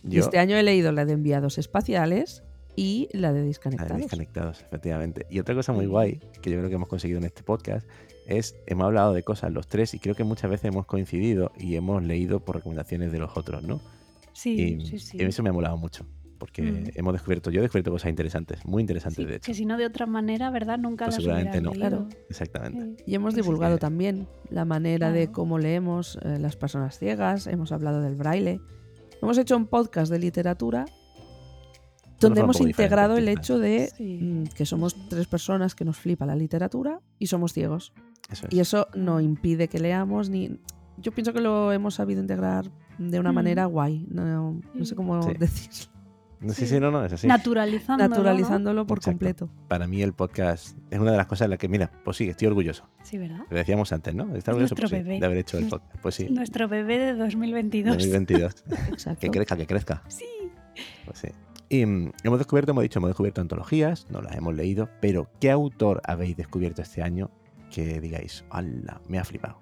Y Yo, este año he leído la de enviados espaciales y la de desconectados. desconectados, efectivamente. Y otra cosa muy guay, que yo creo que hemos conseguido en este podcast, es, hemos hablado de cosas los tres y creo que muchas veces hemos coincidido y hemos leído por recomendaciones de los otros, ¿no? Sí, y, sí, sí. y eso me ha molado mucho, porque Mm. hemos descubierto, yo he descubierto cosas interesantes, muy interesantes Sí, de hecho. que si no de otra manera, ¿verdad? Nunca Pues las seguramente no. leído. Claro. Exactamente. Y hemos Así divulgado que- también la manera de Claro. cómo leemos eh, las personas ciegas, hemos hablado del braille. Hemos hecho un podcast de literatura donde hemos integrado el hecho de Sí. mm, que somos tres personas que nos flipa la literatura y somos ciegos. Eso es. Y eso no impide que leamos ni... Yo pienso que lo hemos sabido integrar de una Mm. manera guay. No, no sé cómo Sí. decirlo. No, sí, sí. no, no, es así. Naturalizándolo. Naturalizándolo por Exacto. completo. Para mí el podcast es una de las cosas en las que, mira, pues sí, estoy orgulloso. Sí, ¿verdad? Lo decíamos antes, ¿no? Estar Es orgulloso nuestro pues sí, de haber hecho el podcast. Pues sí, Nuestro bebé de 2022. 2022. Exacto. que crezca, que crezca. Sí. Pues sí. Y mm, hemos descubierto, hemos dicho, hemos descubierto antologías, no las hemos leído, pero ¿qué autor habéis descubierto este año que digáis, ¡hala! Me ha flipado.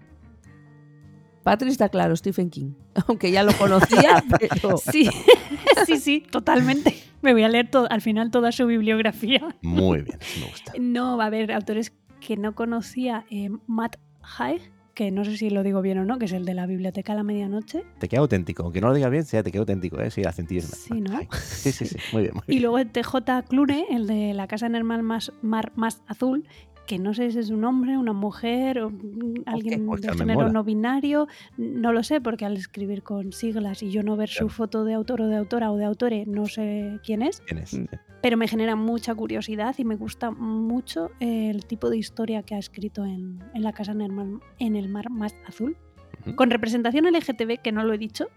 Patrick está claro, Stephen King. Aunque ya lo conocía, pero... Sí, sí, sí, totalmente. Me voy a leer al final toda su bibliografía. Muy bien, me gusta. No, va a haber autores que no conocía. eh, Matt Haig, que no sé si lo digo bien o no, que es el de la Biblioteca a la Medianoche. Te queda auténtico, aunque no lo digas bien, sí, te queda auténtico, ¿eh? Sí, es Sí, ¿no? Ay, Sí, sí, sí, muy bien, muy Y luego el TJ Clune, el de La Casa en el Mar Más, mar más Azul, que no sé si es un hombre, una mujer o mm, alguien de género mola. no binario. No lo sé, porque al escribir con siglas y yo no ver Claro. su foto de autor o de autora o de autore, no sé quién es. ¿Quién es? Mm. Pero me genera mucha curiosidad y me gusta mucho el tipo de historia que ha escrito en, en La casa en el, mar, en el mar más azul. Con representación LGTB, que no lo he dicho,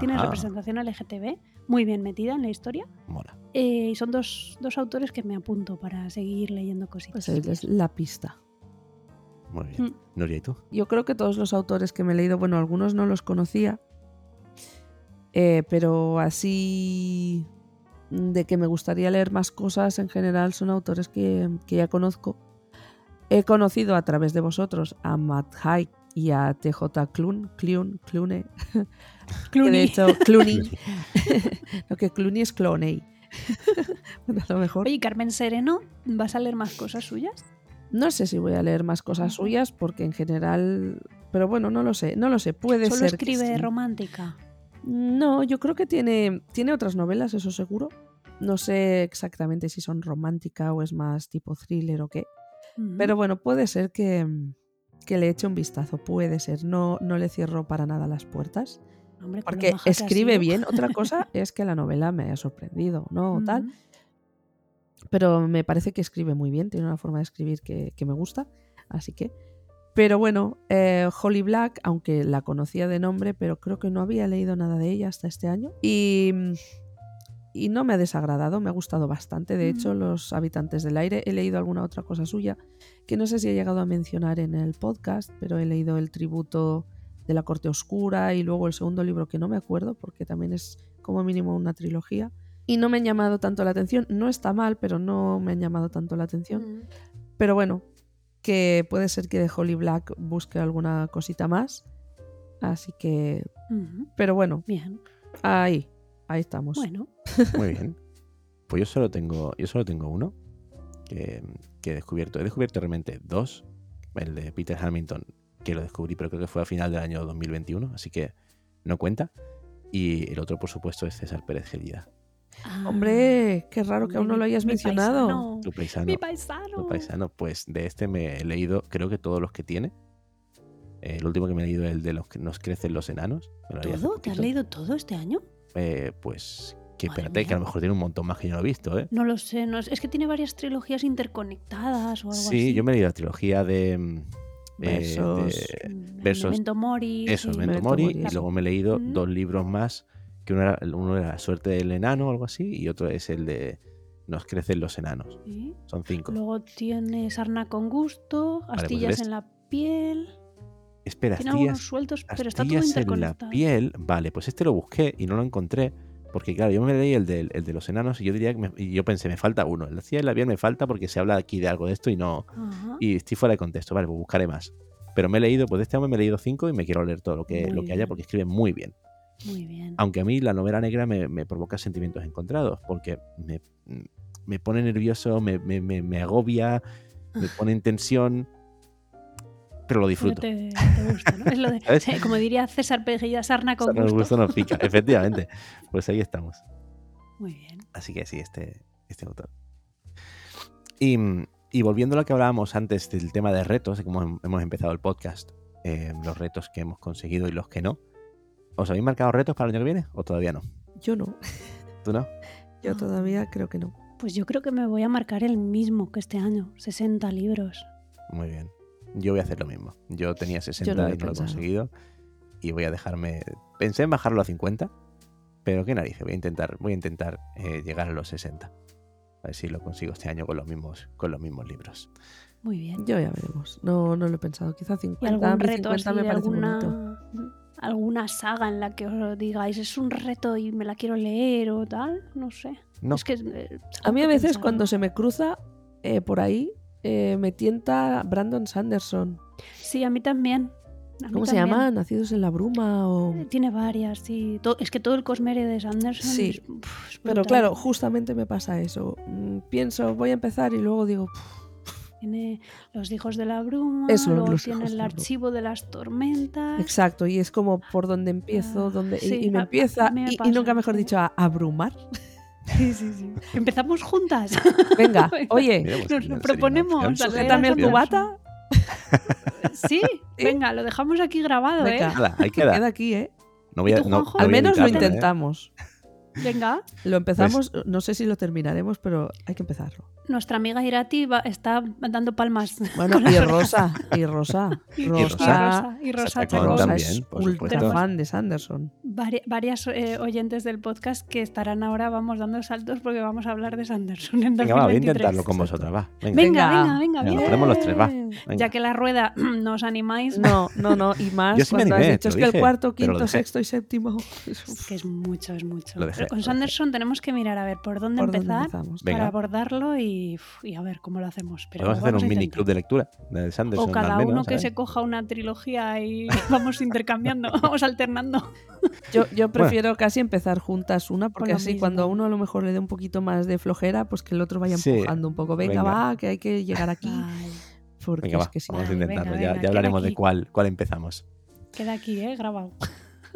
tiene representación LGTB muy bien metida en la historia. Mola. Eh, y son dos, dos autores que me apunto para seguir leyendo cositas. Pues ahí es la pista. Muy bien. Mm. Nuria, ¿y tú? Yo creo que todos los autores que me he leído, bueno, algunos no los conocía, eh, pero así de que me gustaría leer más cosas en general son autores que, que ya conozco. He conocido a través de vosotros a Matt Haig y a TJ Clun, Clun, Clune, que de Clooney. hecho Clooney, lo que Clooney es Cloney. bueno, a lo mejor. Oye, Carmen Sereno, ¿vas a leer más cosas suyas? No sé si voy a leer más cosas Ujú. suyas porque en general, pero bueno, no lo sé, no lo sé, puede Solo ser. que escribe sí. romántica. No, yo creo que tiene, tiene otras novelas, eso seguro. No sé exactamente si son romántica o es más tipo thriller o qué. Pero bueno, puede ser que, que le eche un vistazo, puede ser. No, no le cierro para nada las puertas. Hombre, Porque escribe bien. Otra cosa es que la novela me haya sorprendido, ¿no? Tal. Pero me parece que escribe muy bien, tiene una forma de escribir que, que me gusta. Así que Pero bueno, eh, Holly Black, aunque la conocía de nombre, pero creo que no había leído nada de ella hasta este año. Y, y no me ha desagradado, me ha gustado bastante. De hecho. Los Habitantes del Aire, he leído alguna otra cosa suya, que no sé si he llegado a mencionar en el podcast, pero he leído el tributo de la Corte Oscura y luego el segundo libro que no me acuerdo, porque también es como mínimo una trilogía. Y no me han llamado tanto la atención. No está mal, pero no me han llamado tanto la atención. Mm. Pero bueno, que puede ser que de Holly Black busque alguna cosita más. Así que. Pero bueno, Bien. ahí. Ahí estamos. Bueno. Muy bien. Pues yo solo tengo, yo solo tengo uno que, que he descubierto. He descubierto realmente dos. El de Peter Hamilton, que lo descubrí, pero creo que fue a final del año 2021, así que no cuenta. Y el otro, por supuesto, es César Pérez Gelida, Ah, Hombre, qué raro que aún no lo hayas mi mencionado. paisano. tu paisano. Mi paisano. tu paisano. Pues de este me he leído, creo que todos los que tiene. El último que me he leído es el de los que nos crecen los enanos. ¿Todo? ¿Te has leído todo este año? Eh, pues que Madre espérate, que a lo mejor tiene un montón más que yo no he visto, ¿eh? No lo sé. No, es es que tiene varias trilogías interconectadas o algo así. Sí, yo me he leído la trilogía de. mm, eh, de- Mm, versos- Memento Mori. Eso, sí. Memento Mori, Mori, y luego me he leído Mm. dos libros más, que uno era, uno era La suerte del enano o algo así, y otro es el de Nos crecen los enanos. Sí. Son cinco. Luego tiene Sarna con gusto, pues astillas en la piel. Espera, Tiene astillas, sueltos, pero está todo astillas en la interconectado. piel. Vale, pues este lo busqué y no lo encontré. Porque claro, yo me leí el de, el de los enanos y yo diría que me- y yo pensé, me falta uno. El de astillas en la piel me falta porque se habla aquí de algo de esto y no. Ajá. Y estoy fuera de contexto, vale, pues buscaré más. Pero me he leído, pues de este hombre me he leído cinco y me quiero leer todo lo que, Muy lo que haya porque escribe muy bien. Muy bien. Aunque a mí la novela negra me, me provoca sentimientos encontrados, porque me, me pone nervioso, me- me agobia, me pone en tensión, pero lo disfruto. te, te gusta, ¿no? Es lo de, como diría César Pejilla, sarna con nos gusto. gusta, nos pica, efectivamente. Pues ahí estamos. Muy bien. Así que sí, este, este autor. Y, y volviendo a lo que hablábamos antes del tema de retos, de cómo hem- hemos empezado el podcast, eh, los retos que hemos conseguido y los que no. ¿Os habéis marcado retos para el año que viene o todavía no? Yo no. ¿Tú no? Yo todavía creo que no. Pues yo creo que me voy a marcar el mismo que este año, 60 libros. Muy bien. Yo voy a hacer lo mismo. Yo tenía 60 lo he y no lo he conseguido. Y voy a dejarme. Pensé en bajarlo a 50. Pero qué narices, voy a intentar, voy a intentar eh, llegar a los 60. A ver si lo consigo este año con los mismos, con los mismos libros. Muy bien. Yo ya veremos. No, no lo he pensado. Quizá ¿Y 50. algún reto 50 así me de parece bonito. alguna, alguna saga en la que os digáis es un reto y me la quiero leer o tal? No sé. No, Es que eh, A mí a veces pensar. cuando se me cruza eh, por ahí, eh, me tienta Brandon Sanderson. Sí, a mí también. A mí ¿Cómo se llama? ¿Nacidos en la bruma? O... Eh, Tiene varias, sí. To- es que todo el Cosmere de Sanderson Sí. es, uf, es Pero claro, justamente me pasa eso. Mm, Pienso, voy a empezar y luego digo, "Puf, Tiene Los Hijos de la Bruma, Eso, luego tiene el de. Archivo de las Tormentas. exacto, y es como por donde empiezo, Ah, donde, y- sí, y, me a- empieza, me y, nunca mejor dicho, a abrumar. Sí, sí, sí. Empezamos juntas. Venga, oye, pues Nos lo proponemos. sujétame a el cubata. Sí, venga, lo dejamos aquí grabado, Venga. ¿eh? Nada, ahí Queda queda. aquí, ¿eh? No voy a, ¿Y tú, no- Al voy a menos lo ¿eh? intentamos. Venga, Lo empezamos, Pues no sé si lo terminaremos, pero hay que empezarlo. Nuestra amiga Irati va- está dando palmas. Bueno, y. Rosa, y Rosa. Y, y Rosa. Rosa, y Rosa Chacón. Rosa es ultra fan de Sanderson. Vari- varias eh, oyentes del podcast que estarán ahora, vamos dando saltos porque vamos a hablar de Sanderson en 2023. Venga, va, voy a intentarlo con vosotras, va. Venga. Venga, Venga. venga, venga, Venga, bien. nos ponemos los tres, va. Bien. Venga. Ya que la rueda no os animáis, No, no, no, y más Yo sí me cuando animé, has dicho es que el cuarto, quinto, sexto y séptimo. es que es mucho, es mucho. Lo dejé, Pero con lo dejé. Sanderson tenemos que mirar a ver por dónde ¿Por dónde empezar para abordarlo y, y a ver cómo lo hacemos. Pero Podemos hacer vamos un a mini club de lectura de Sanderson. O cada al menos, uno que ¿sabes? se coja una trilogía y vamos intercambiando, vamos alternando. Yo, yo prefiero casi empezar juntas una, porque así mismo. cuando a uno a lo mejor le dé un poquito más de flojera, pues que el otro vaya Sí, empujando un poco. Venga, venga. va, que hay que llegar aquí. Porque Venga, es va, que no- vamos a intentarlo. venga, ya, venga, ya hablaremos de cuál, cuál empezamos. queda aquí, ¿eh? Grabado.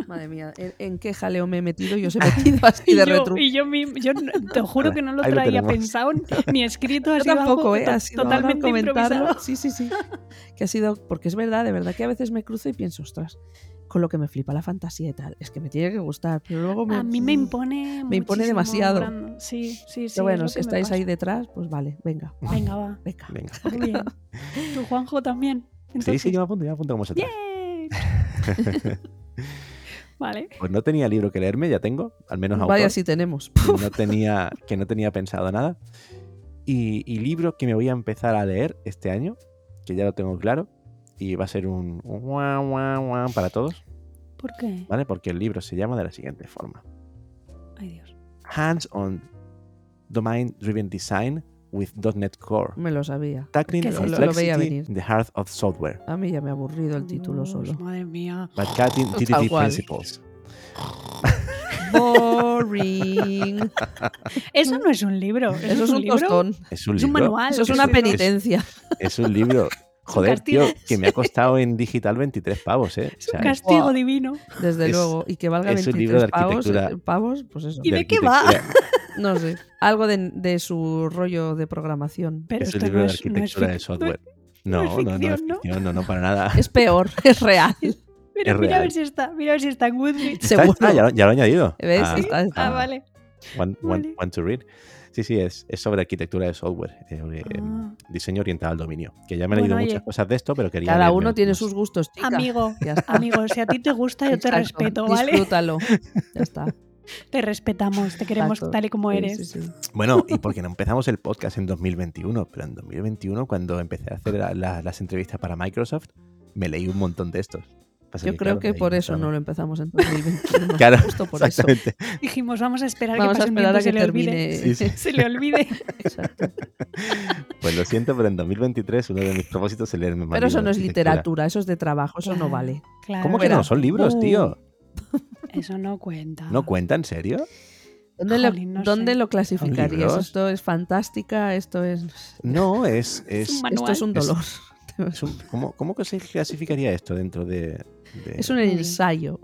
Madre mía, ¿en, en qué jaleo me he metido? Yo os he metido así Y de yo, retro. y yo, mismo- yo te juro que no lo traía pensado ni escrito. Yo tampoco, algo ¿eh? Ha sido totalmente comentarlo. improvisado. Sí, sí, sí. Que ha sido, porque es verdad, de verdad que a veces me cruzo y pienso, ostras, con lo que me flipa la fantasía y tal, es que me tiene que gustar, pero luego me... A mí me impone Me impone demasiado. Sí, sí, sí. Pero bueno, si estáis ahí detrás, pues vale, venga, Venga, va. venga. Venga. Muy bien. ¿Tú, Juanjo, también? Entonces, sí, yo me apunto, yo me apunto como vosotras. Pues no tenía libro que leerme, ya tengo, al menos autor. Vaya, sí tenemos. que no tenía, que no tenía pensado nada. Y, y libro que me voy a empezar a leer este año, que ya lo tengo claro, y va a ser un, para todos, ¿Por qué? ¿vale? Porque el libro se llama de la siguiente forma. Ay, Dios. Hands on Domain Driven Design with .NET Core. Me lo sabía. Tackling ¿Qué es Lo veía venir. in the heart of software. A mí ya me ha aburrido el título solo. Madre mía. But cutting cual. principles. Boring. Eso no es un libro. Eso, Eso es un libro. tostón. Es un Es un libro. manual. Eso es una penitencia. Es un libro. Joder, tío, que me ha costado en digital 23 pavos, ¿eh? O Es un sea, castigo Guau. divino. Desde Es- luego. Y que valga es un 23 libro de pavos, arquitectura. eh, pavos, pues eso. ¿Y de qué va? arquitectura- No sé. Algo de, de su rollo de programación. Pero Es un libro no de es, no es arquitectura de software. no No, es no, ficción, ¿no? ficción, no, no, para nada. Es peor, es real. Mira, Es mira a real. ver si está, mira a ver si está en Goodreads. Está- Seguro. está, ya, lo, ya lo he añadido. ¿Ves? Ah, Está- está. Ah, vale. One, one- Vale. one to read. Sí, sí, es, es sobre arquitectura de software, eh, sobre, eh, Ah. diseño orientado al dominio. Que ya me he leído Bueno, muchas cosas de esto, pero quería. Cada uno tiene sus gustos, chica. Amigo, Ya está. amigo, si a ti te gusta, yo te Exacto. respeto, ¿vale? Disfrútalo. Ya está. Te respetamos, te queremos Exacto. tal y como Sí, eres. sí, sí. Bueno, y porque no empezamos el podcast en 2021, pero en 2021, cuando empecé a hacer la- la- las entrevistas para Microsoft, me leí un montón de estos. Pasa Yo creo claro, que por eso estaba. no lo empezamos en 2021. Claro, Justo por eso. exactamente. Dijimos, vamos a esperar Vamos que a pase un esperar a que se le olvide. termine. Sí, sí. Se le olvide. Exacto. Pues lo siento, pero en 2023 uno de mis propósitos es leerme más Pero eso no es literatura, eso es de trabajo, eso no vale. Claro. ¿Cómo que no? Son libros, Uh. tío. Eso no cuenta. ¿No cuenta, en serio? ¿Dónde, lo, Jolín, no dónde sé. lo clasificarías? Esto es fantástica, esto es. No, es. es, un Esto es un Es- dolor. es un- ¿cómo, ¿Cómo que se clasificaría esto dentro de.? De- Es un ensayo.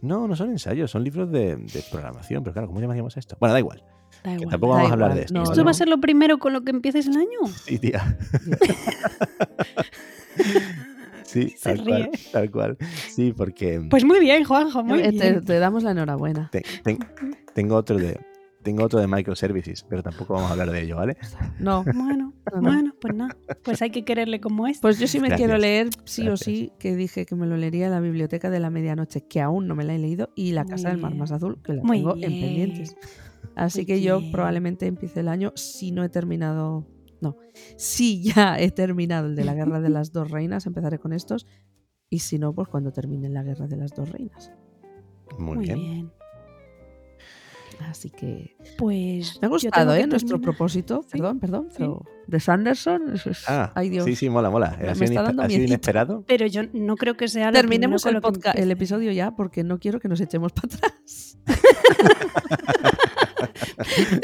No, no son ensayos, son libros de, de programación, pero claro, ¿cómo llamaríamos esto? Bueno, da igual, Da que igual. tampoco da vamos a hablar de esto. no, ¿Esto va a ser lo primero con lo que empieces el año? Sí, tía. sí, tal cual, tal cual. Sí, porque Pues muy bien, Juanjo, muy te, bien. te damos la enhorabuena. te- te- tengo otro de. Tengo otro de microservices, pero tampoco vamos a hablar de ello, ¿vale? No. Bueno, No, no. bueno, pues nada. Pues hay que quererle como es. Pues yo sí me Gracias. quiero leer, sí Gracias. o sí, que dije que me lo leería en la biblioteca de la medianoche, que aún no me la he leído, y La Muy Casa del Mar. Más Azul, que la Muy tengo en pendientes. Así Muy que yo probablemente empiece el año, si no he terminado, no, si ya he terminado el de la Guerra de las Dos Reinas, empezaré con estos, y si no, pues cuando termine la Guerra de las Dos Reinas. Muy, bien. Así que Pues. me ha gustado, ¿eh? Nuestro propósito, Sí, perdón, perdón, sí. pero de Sanderson, eso es- Ah, ay Dios. sí, sí, mola, mola. Me Ha sido, ha inesperado. Pero yo no creo que sea lo Terminemos el, podcast, el episodio ya porque no quiero que nos echemos para atrás.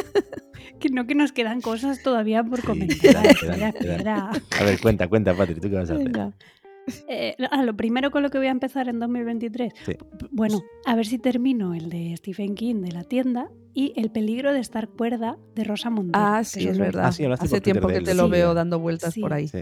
Que no que nos quedan cosas todavía por Sí, comentar. quedan, espera, quedan, quedan. espera. A ver, cuenta, cuenta, Patri, ¿tú qué vas a hacer? Venga. Eh, ah, lo primero con lo que voy a empezar en 2023. Sí. P- Bueno, a ver si termino el de Stephen King de la tienda y El peligro de estar cuerda de Rosa Montero. Ah, que sí, es verdad. Ah, sí, Hace tiempo que te sí. lo veo dando vueltas Sí. por ahí. Sí.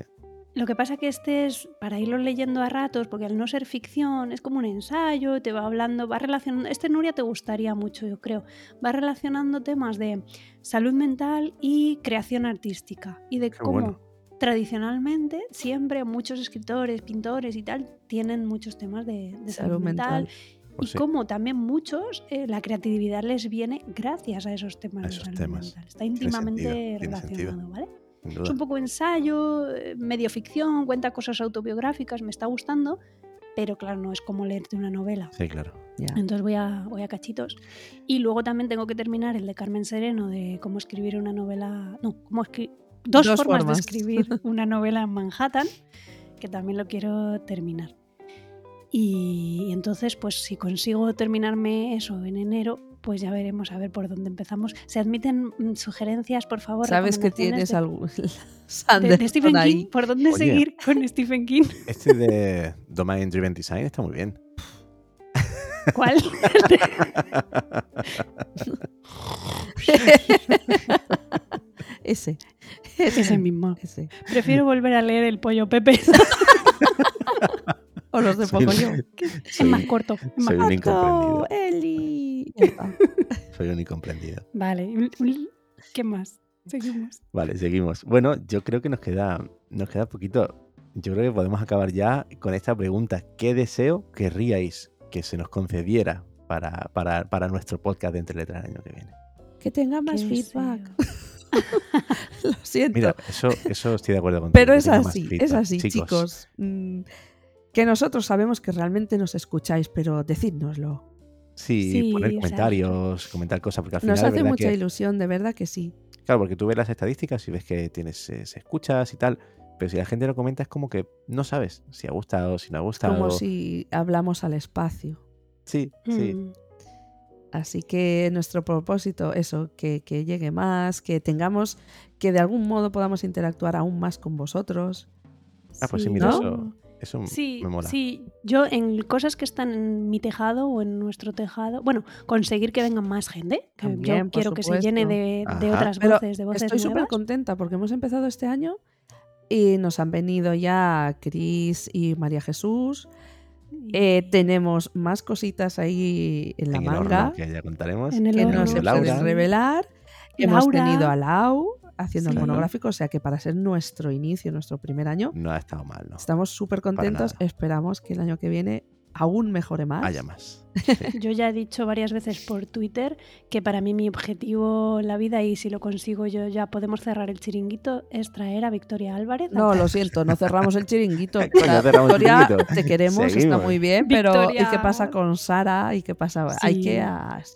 Lo que pasa que este es para irlo leyendo a ratos, porque al no ser ficción es como un ensayo, te va hablando, va relacionando. Este Nuria te gustaría mucho, yo creo. Va relacionando temas de salud mental y creación artística y de Qué cómo bueno. Tradicionalmente siempre muchos escritores, pintores y tal tienen muchos temas de, de salud, Salud mental. mental. Pues y sí. como también muchos, eh, la creatividad les viene gracias a esos temas A de salud temas. mental. Está íntimamente sentido, relacionado, ¿vale? Es un poco ensayo, eh, medio ficción, cuenta cosas autobiográficas, me está gustando, pero claro, no es como leerte una novela. Sí, claro. Entonces voy a, voy a cachitos. Y luego también tengo que terminar el de Carmen Sereno de cómo escribir una novela. No, cómo escribir. Dos, Dos formas, formas. de escribir una novela en Manhattan, que también lo quiero terminar. Y, entonces, pues si consigo terminarme eso en enero, pues ya veremos a ver por dónde empezamos. Se admiten mm, sugerencias, por favor. Sabes que tienes de- algún de, de Stephen ahí. King. ¿Por dónde Oye. seguir con Stephen King? Este de Domain Driven Design está muy bien. ¿Cuál? ese. Ese mismo. Ese. Prefiero volver a leer El Pollo Pepe. O los de Soy- Pocoyo. es más corto. es más soy un incomprendido. Soy un incomprendido. Vale. ¿Qué más? Seguimos. Vale, seguimos. Bueno, yo creo que nos queda, nos queda poquito. yo creo que podemos acabar ya con esta pregunta. ¿Qué deseo querríais que se nos concediera para, para, para nuestro podcast de Entre Letras el año que viene? Que tenga más feedback. deseo. Lo siento. Mira, eso, eso estoy de acuerdo contigo. Pero es así, es así, chicos. Mm, que nosotros sabemos que realmente nos escucháis, pero decídnoslo. Sí, Sí, poner comentarios, comentar cosas, porque al final Nos hace verdad mucha que- ilusión, de verdad que sí. Claro, porque tú ves las estadísticas y ves que tienes eh, se escuchas y tal, pero si la gente lo comenta es como que no sabes si ha gustado, si no ha gustado. Como si hablamos al espacio. Sí, sí. Así que nuestro propósito, eso, que, que llegue más, que tengamos, que de algún modo podamos interactuar aún más con vosotros. Ah, pues sí, Sí, mira, ¿no? eso, eso Sí, me mola. sí, yo en cosas que están en mi tejado o en nuestro tejado, bueno, conseguir que vengan más gente, que También, yo quiero que se llene de, de otras Pero voces, de voces Estoy súper contenta porque hemos empezado este año y nos han venido ya Cris y María Jesús. Eh, tenemos más cositas ahí en la en manga que ya contaremos. En el que horno, no se pueden revelar. Hemos Laura. tenido a Lau haciendo el monográfico, o sea que para ser nuestro inicio, nuestro primer año, No ha estado mal, ¿no? estamos súper contentos. Esperamos que el año que viene aún mejore más. Haya más. Yo ya he dicho varias veces por Twitter que para mí mi objetivo en la vida, y si lo consigo yo ya podemos cerrar el chiringuito, es traer a Victoria Álvarez. No, lo siento, no cerramos el chiringuito. Coño, el Victoria, chiringuito. te queremos, está muy bien, pero ¿y qué pasa con Sara? ¿Y qué pasa? Hay que...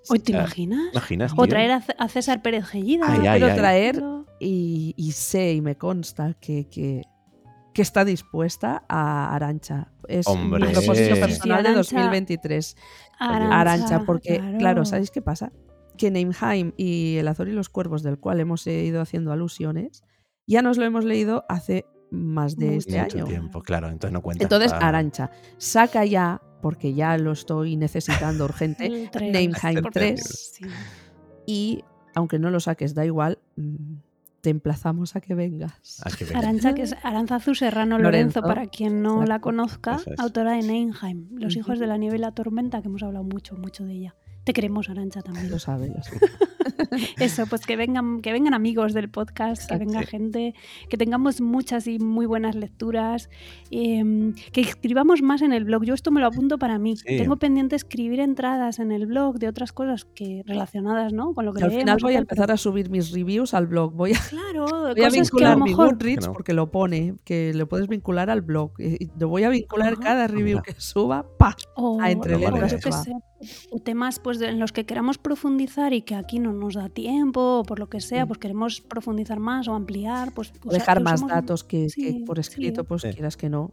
¿Hoy te imaginas? ¿Imaginas? O traer a, C- a César Pérez Gellida. Ay, ay, Quiero ay. traer y, y sé y me consta que, que, que está dispuesta a Arancha. Es Hombre. mi propósito Sí, personal de Arancha- 2023. Arancha, Arancha, porque, claro. claro. ¿sabéis qué pasa? Que Neimheim y El Azor y los Cuervos, del cual hemos ido haciendo alusiones, ya nos lo hemos leído hace más de este Mucho año. tiempo, claro, entonces no cuenta. Entonces, Arancha, saca ya, porque ya lo estoy necesitando urgente, Por 3. favor, sí. y aunque no lo saques, da igual, te emplazamos a que vengas. Ah, que venga. Arancha, que es Aranzazu Serrano Lorenzo, Lorenzo, para quien no la conozca, es. autora de Neinheim, Los hijos de la nieve y la tormenta, que hemos hablado mucho, mucho de ella. Te queremos, Arancha, también. Lo sabe, lo sabe. Eso, pues que vengan, que vengan amigos del podcast, que venga gente, que tengamos muchas y muy buenas lecturas, em, que escribamos más en el blog. Yo esto me lo apunto para mí. Sí. Tengo pendiente escribir entradas en el blog de otras cosas que relacionadas, ¿no? Con lo que Y al leemos final voy a empezar a subir mis reviews al blog. Voy a, Claro, voy a a vincular lo mi mejor Goodreads no. porque lo pone, que lo puedes vincular al blog. Y lo voy a vincular Ajá. cada review Anda. que suba, ¡pa! a entre letras o temas pues en los que queramos profundizar y que aquí no nos da tiempo o por lo que sea, pues queremos profundizar más o ampliar, pues O dejar más datos que, por escrito, sí. pues Sí. quieras que no,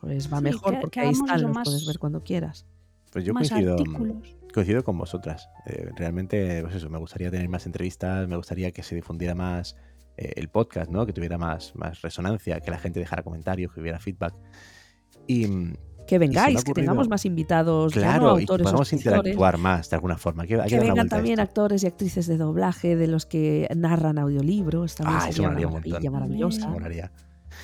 pues va Sí, mejor que- porque que ahí están, los más- puedes ver cuando quieras. Pues yo más coincido, artículos. coincido con vosotras. Eh, realmente, pues eso, me gustaría tener más entrevistas, me gustaría que se difundiera más eh, el podcast, ¿no? Que tuviera más, más resonancia, que la gente dejara comentarios, que hubiera feedback. Y mm, Que vengáis, que tengamos más invitados, ya no claro, y que autores podamos interactuar más de alguna forma. Hay que, hay vengan también actores y actrices de doblaje, de los que narran audiolibros. También Ah, eso sería una un montón. maravilla maravillosa.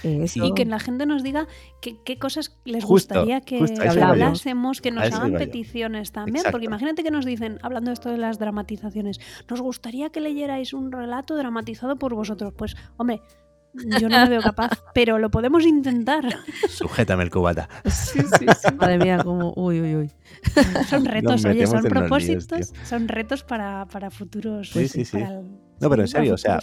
Eso Y que la gente nos diga qué, qué cosas les Justo, gustaría que, justo, hablásemos, que nos hagan peticiones también. Exacto. Porque imagínate que nos dicen, hablando de esto de las dramatizaciones, nos gustaría que leyerais un relato dramatizado por vosotros. Pues, hombre, yo no me veo capaz, pero lo podemos intentar. Sujétame el cubata. Sí, sí, sí. Madre mía, como. Uy, uy, uy. Son retos, oye, son líos, propósitos, son retos para, para futuros. Sí, sí, sí. para el- No, pero en sí, serio, o sea.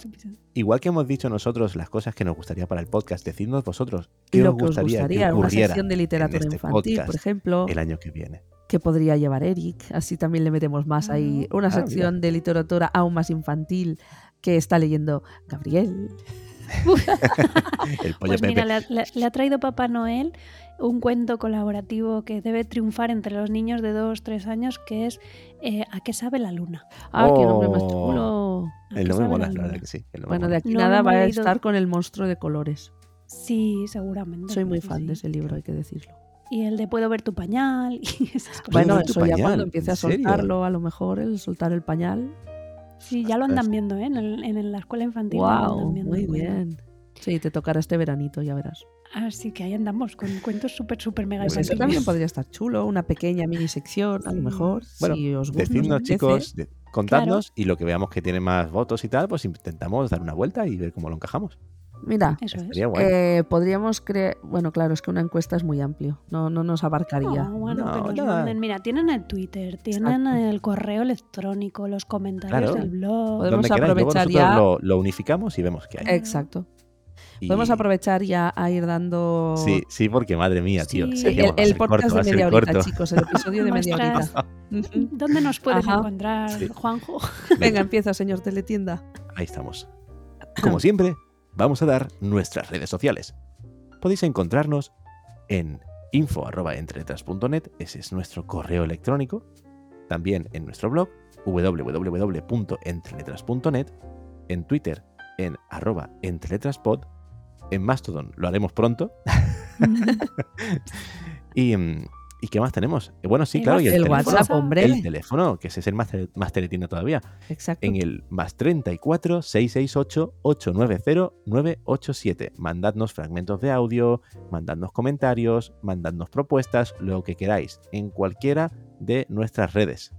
Igual que hemos dicho nosotros las cosas que nos gustaría para el podcast, decidnos vosotros qué os que os gustaría, gustaría, que una ocurriera sección de literatura en este infantil, por ejemplo, el año que viene. que podría llevar Eric. Así también le metemos más ahí. Una Ah, sección de literatura aún más infantil que está leyendo Gabriel. El pollo Pues Pepe. mira, le ha, le- le ha traído Papá Noel un cuento colaborativo que debe triunfar entre los niños de 2 3 años, que es eh, ¿A qué sabe la luna? Ah, qué nombre más Oh. chulo. ¿A qué el nombre mola, la la luna? verdad que sí. el nombre Bueno, de aquí No, nada va a estar con el monstruo de colores. Sí, seguramente. Soy muy fan sí. de ese libro, hay que decirlo. Y el de Puedo ver tu pañal y esas cosas. Bueno, eso ya pañal? cuando empiece a soltarlo, a lo mejor el soltar el pañal. Sí, ya lo andan viendo, ¿eh? En, el- en la escuela infantil. lo ¡Wow! andan viendo Muy bien. Sí, te tocará este veranito, ya verás. Así que ahí andamos, con cuentos súper, súper mega Pues eso también podría estar chulo, una pequeña mini sección, a lo mejor. Bueno, si os gusta. Decidnos, chicos, de- contadnos y lo que veamos que tiene más votos y tal, pues intentamos dar una vuelta y ver cómo lo encajamos. Mira, Eso es. Eh, podríamos crear. Bueno, claro, es que una encuesta es muy amplio. No, no nos abarcaría. No, bueno, No, nada. manden. Mira, tienen el Twitter, tienen Exacto. el correo electrónico, los comentarios Claro. del blog. Podemos queráis, aprovechar ya- lo, lo unificamos y vemos qué hay. Exacto. Y- Podemos aprovechar ya a ir dando. Sí, sí, porque madre mía, tío. Sí. El, podcast corto, de media horita, corto. chicos. El episodio de media horita. ¿Dónde nos pueden Ajá. encontrar, Sí. Juanjo? Venga, empieza, señor Teletienda. Ahí estamos. Como siempre, vamos a dar nuestras redes sociales. Podéis encontrarnos en info.entreletras.net, ese es nuestro correo electrónico. También en nuestro blog, www.entreletras.net. En Twitter, en arroba entreletraspod. En Mastodon lo haremos pronto. y, mm, ¿y qué más tenemos? Eh, Bueno, sí, El claro, y el, El teléfono. WhatsApp, hombre. El teléfono, que ese es el más, más teletienda todavía Exacto. en el más 34 668 890 987. Mandadnos fragmentos de audio, mandadnos comentarios, mandadnos propuestas, lo que queráis, en cualquiera de nuestras redes.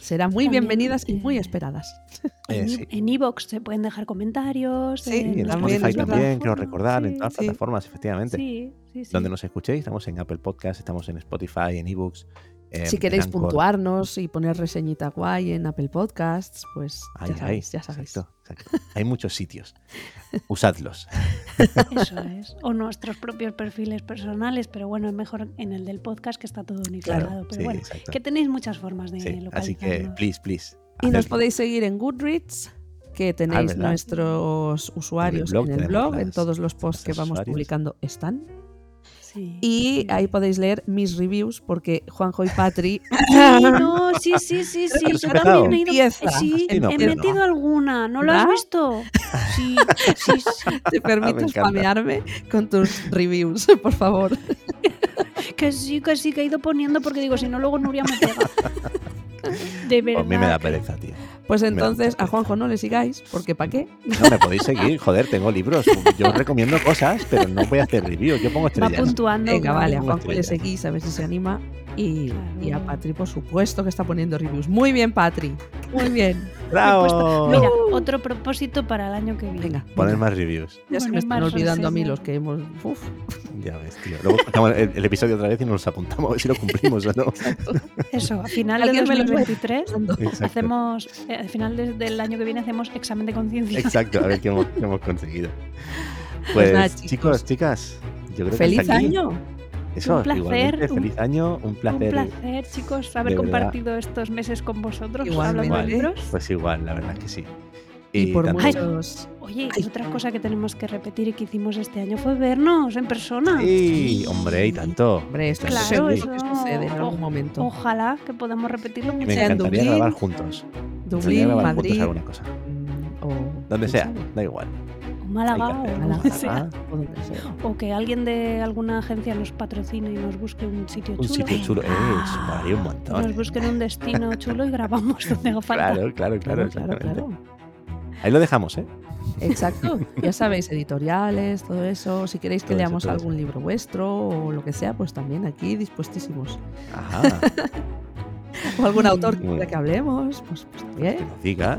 Serán muy También, bienvenidas y muy eh, esperadas. Eh, En sí. en iVoox se pueden dejar comentarios. Sí, en Y en las también, Spotify también, quiero plataformas, recordar, en todas las Sí. plataformas, efectivamente. Sí, sí, sí. Donde nos escuchéis, estamos en Apple Podcast, estamos en Spotify, en ebooks. Em, si queréis puntuarnos y poner reseñita guay en Apple Podcasts, pues ya sabéis, ya sabéis. exacto, exacto. Hay muchos sitios. Usadlos. Eso es. O nuestros propios perfiles personales, pero bueno, es mejor en el del podcast que está todo unificado. Claro, pero sí, bueno, exacto. que tenéis muchas formas de Sí, localizarnos. así que, please, please. Y nos podéis seguir en Goodreads, que tenéis ¿verdad? nuestros usuarios blog en el blog, en todos los posts que vamos usuarios. publicando están. Sí, Y ahí podéis leer mis reviews, porque Juanjo y Patri Sí, no, sí, sí, sí, sí. ¿Has Yo empezado? también he ido. Empieza. Sí, Sí, no, he no. metido alguna. ¿No lo has visto? Sí, sí, sí. te permito encanta. spamearme con tus reviews, por favor. Que sí, que sí, que he ido poniendo porque digo, si no, luego Nuria me pega. De A verdad. mí me da pereza, tío. Pues entonces a Juanjo no le sigáis, porque ¿para qué? No me podéis seguir, joder, tengo libros. Yo os recomiendo cosas, pero no voy a hacer reviews. Yo pongo Va estrellas. puntuando. Venga, vale, a Juanjo le seguís a ver si se anima. Y, y a Patri, por supuesto, que está poniendo reviews. Muy bien, Patri. Muy bien. ¡Bravo! Mira, otro propósito para el año que viene. Venga. Poner venga. más reviews. Ya se me están olvidando a mí los que hemos. Uf. Ya ves, tío. Luego escuchamos el, el episodio otra vez y nos los apuntamos a ver si lo cumplimos o no. Eso, a final de Alguien me los va 2023 Exacto. hacemos, eh, al final de- del año que viene hacemos examen de conciencia. Exacto, a ver qué hemos, qué hemos conseguido. Pues Pues, nada, chicos, chicos. chicas, yo creo que ¡Feliz hasta aquí. año! Eso, Un placer, feliz año, un Un placer. placer, chicos, haber compartido estos meses con vosotros hablando de libros. Pues igual, la verdad es que sí. Y, por tanto- muchos. Oye, Ay, y otra cosa que tenemos que repetir y que hicimos este año fue vernos en persona. Sí, hombre, y tanto. Hombre, esto Claro, seguro eso- que sucede en algún momento. Ojalá que podamos repetirlo Me mucho. en encantaría Dublín, grabar juntos. Me Dublín, grabar juntos Madrid. alguna cosa. mm, O Donde sea, sabe, da igual. Málaga que o Málaga, donde sea. Ah, o donde sea. O que alguien de alguna agencia nos patrocine y nos busque un sitio un chulo. sitio chulo. Eh, eso molaría un Nos montón. busquen un destino chulo y grabamos donde haga falta. Claro, claro, claro. Ahí lo dejamos, ¿eh? Exacto. Ya sabéis, editoriales, todo eso. Si queréis que Todo leamos algún eso. libro vuestro o lo que sea, pues también aquí dispuestísimos. Ajá. O algún autor que bien. que hablemos, pues, pues que también. nos diga.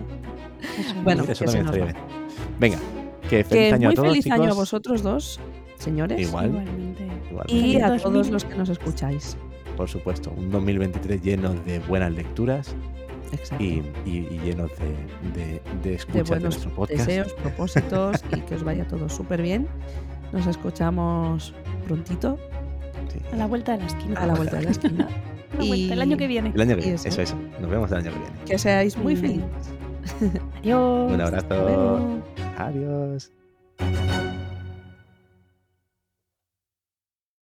Bueno, eso que se también nos estaría va. bien. Venga, que feliz Que año muy a todos, feliz año a chicos. vosotros dos, señores. Igual. Igualmente. Igual, Y a 2000. todos los que nos escucháis. por supuesto, un 2023 lleno de buenas lecturas Exacto. y, y- y lleno de, de, de de escuchas de, buenos nuestro podcast. deseos, propósitos y que os vaya todo súper bien. Nos escuchamos prontito, Sí. A la vuelta de la esquina. a la vuelta de la esquina. Vuelta, el y- año que viene. El año que Y viene, eso. eso, eso. Nos vemos el año que viene. Que seáis muy Mm. felices. Adiós. Un abrazo. Adiós.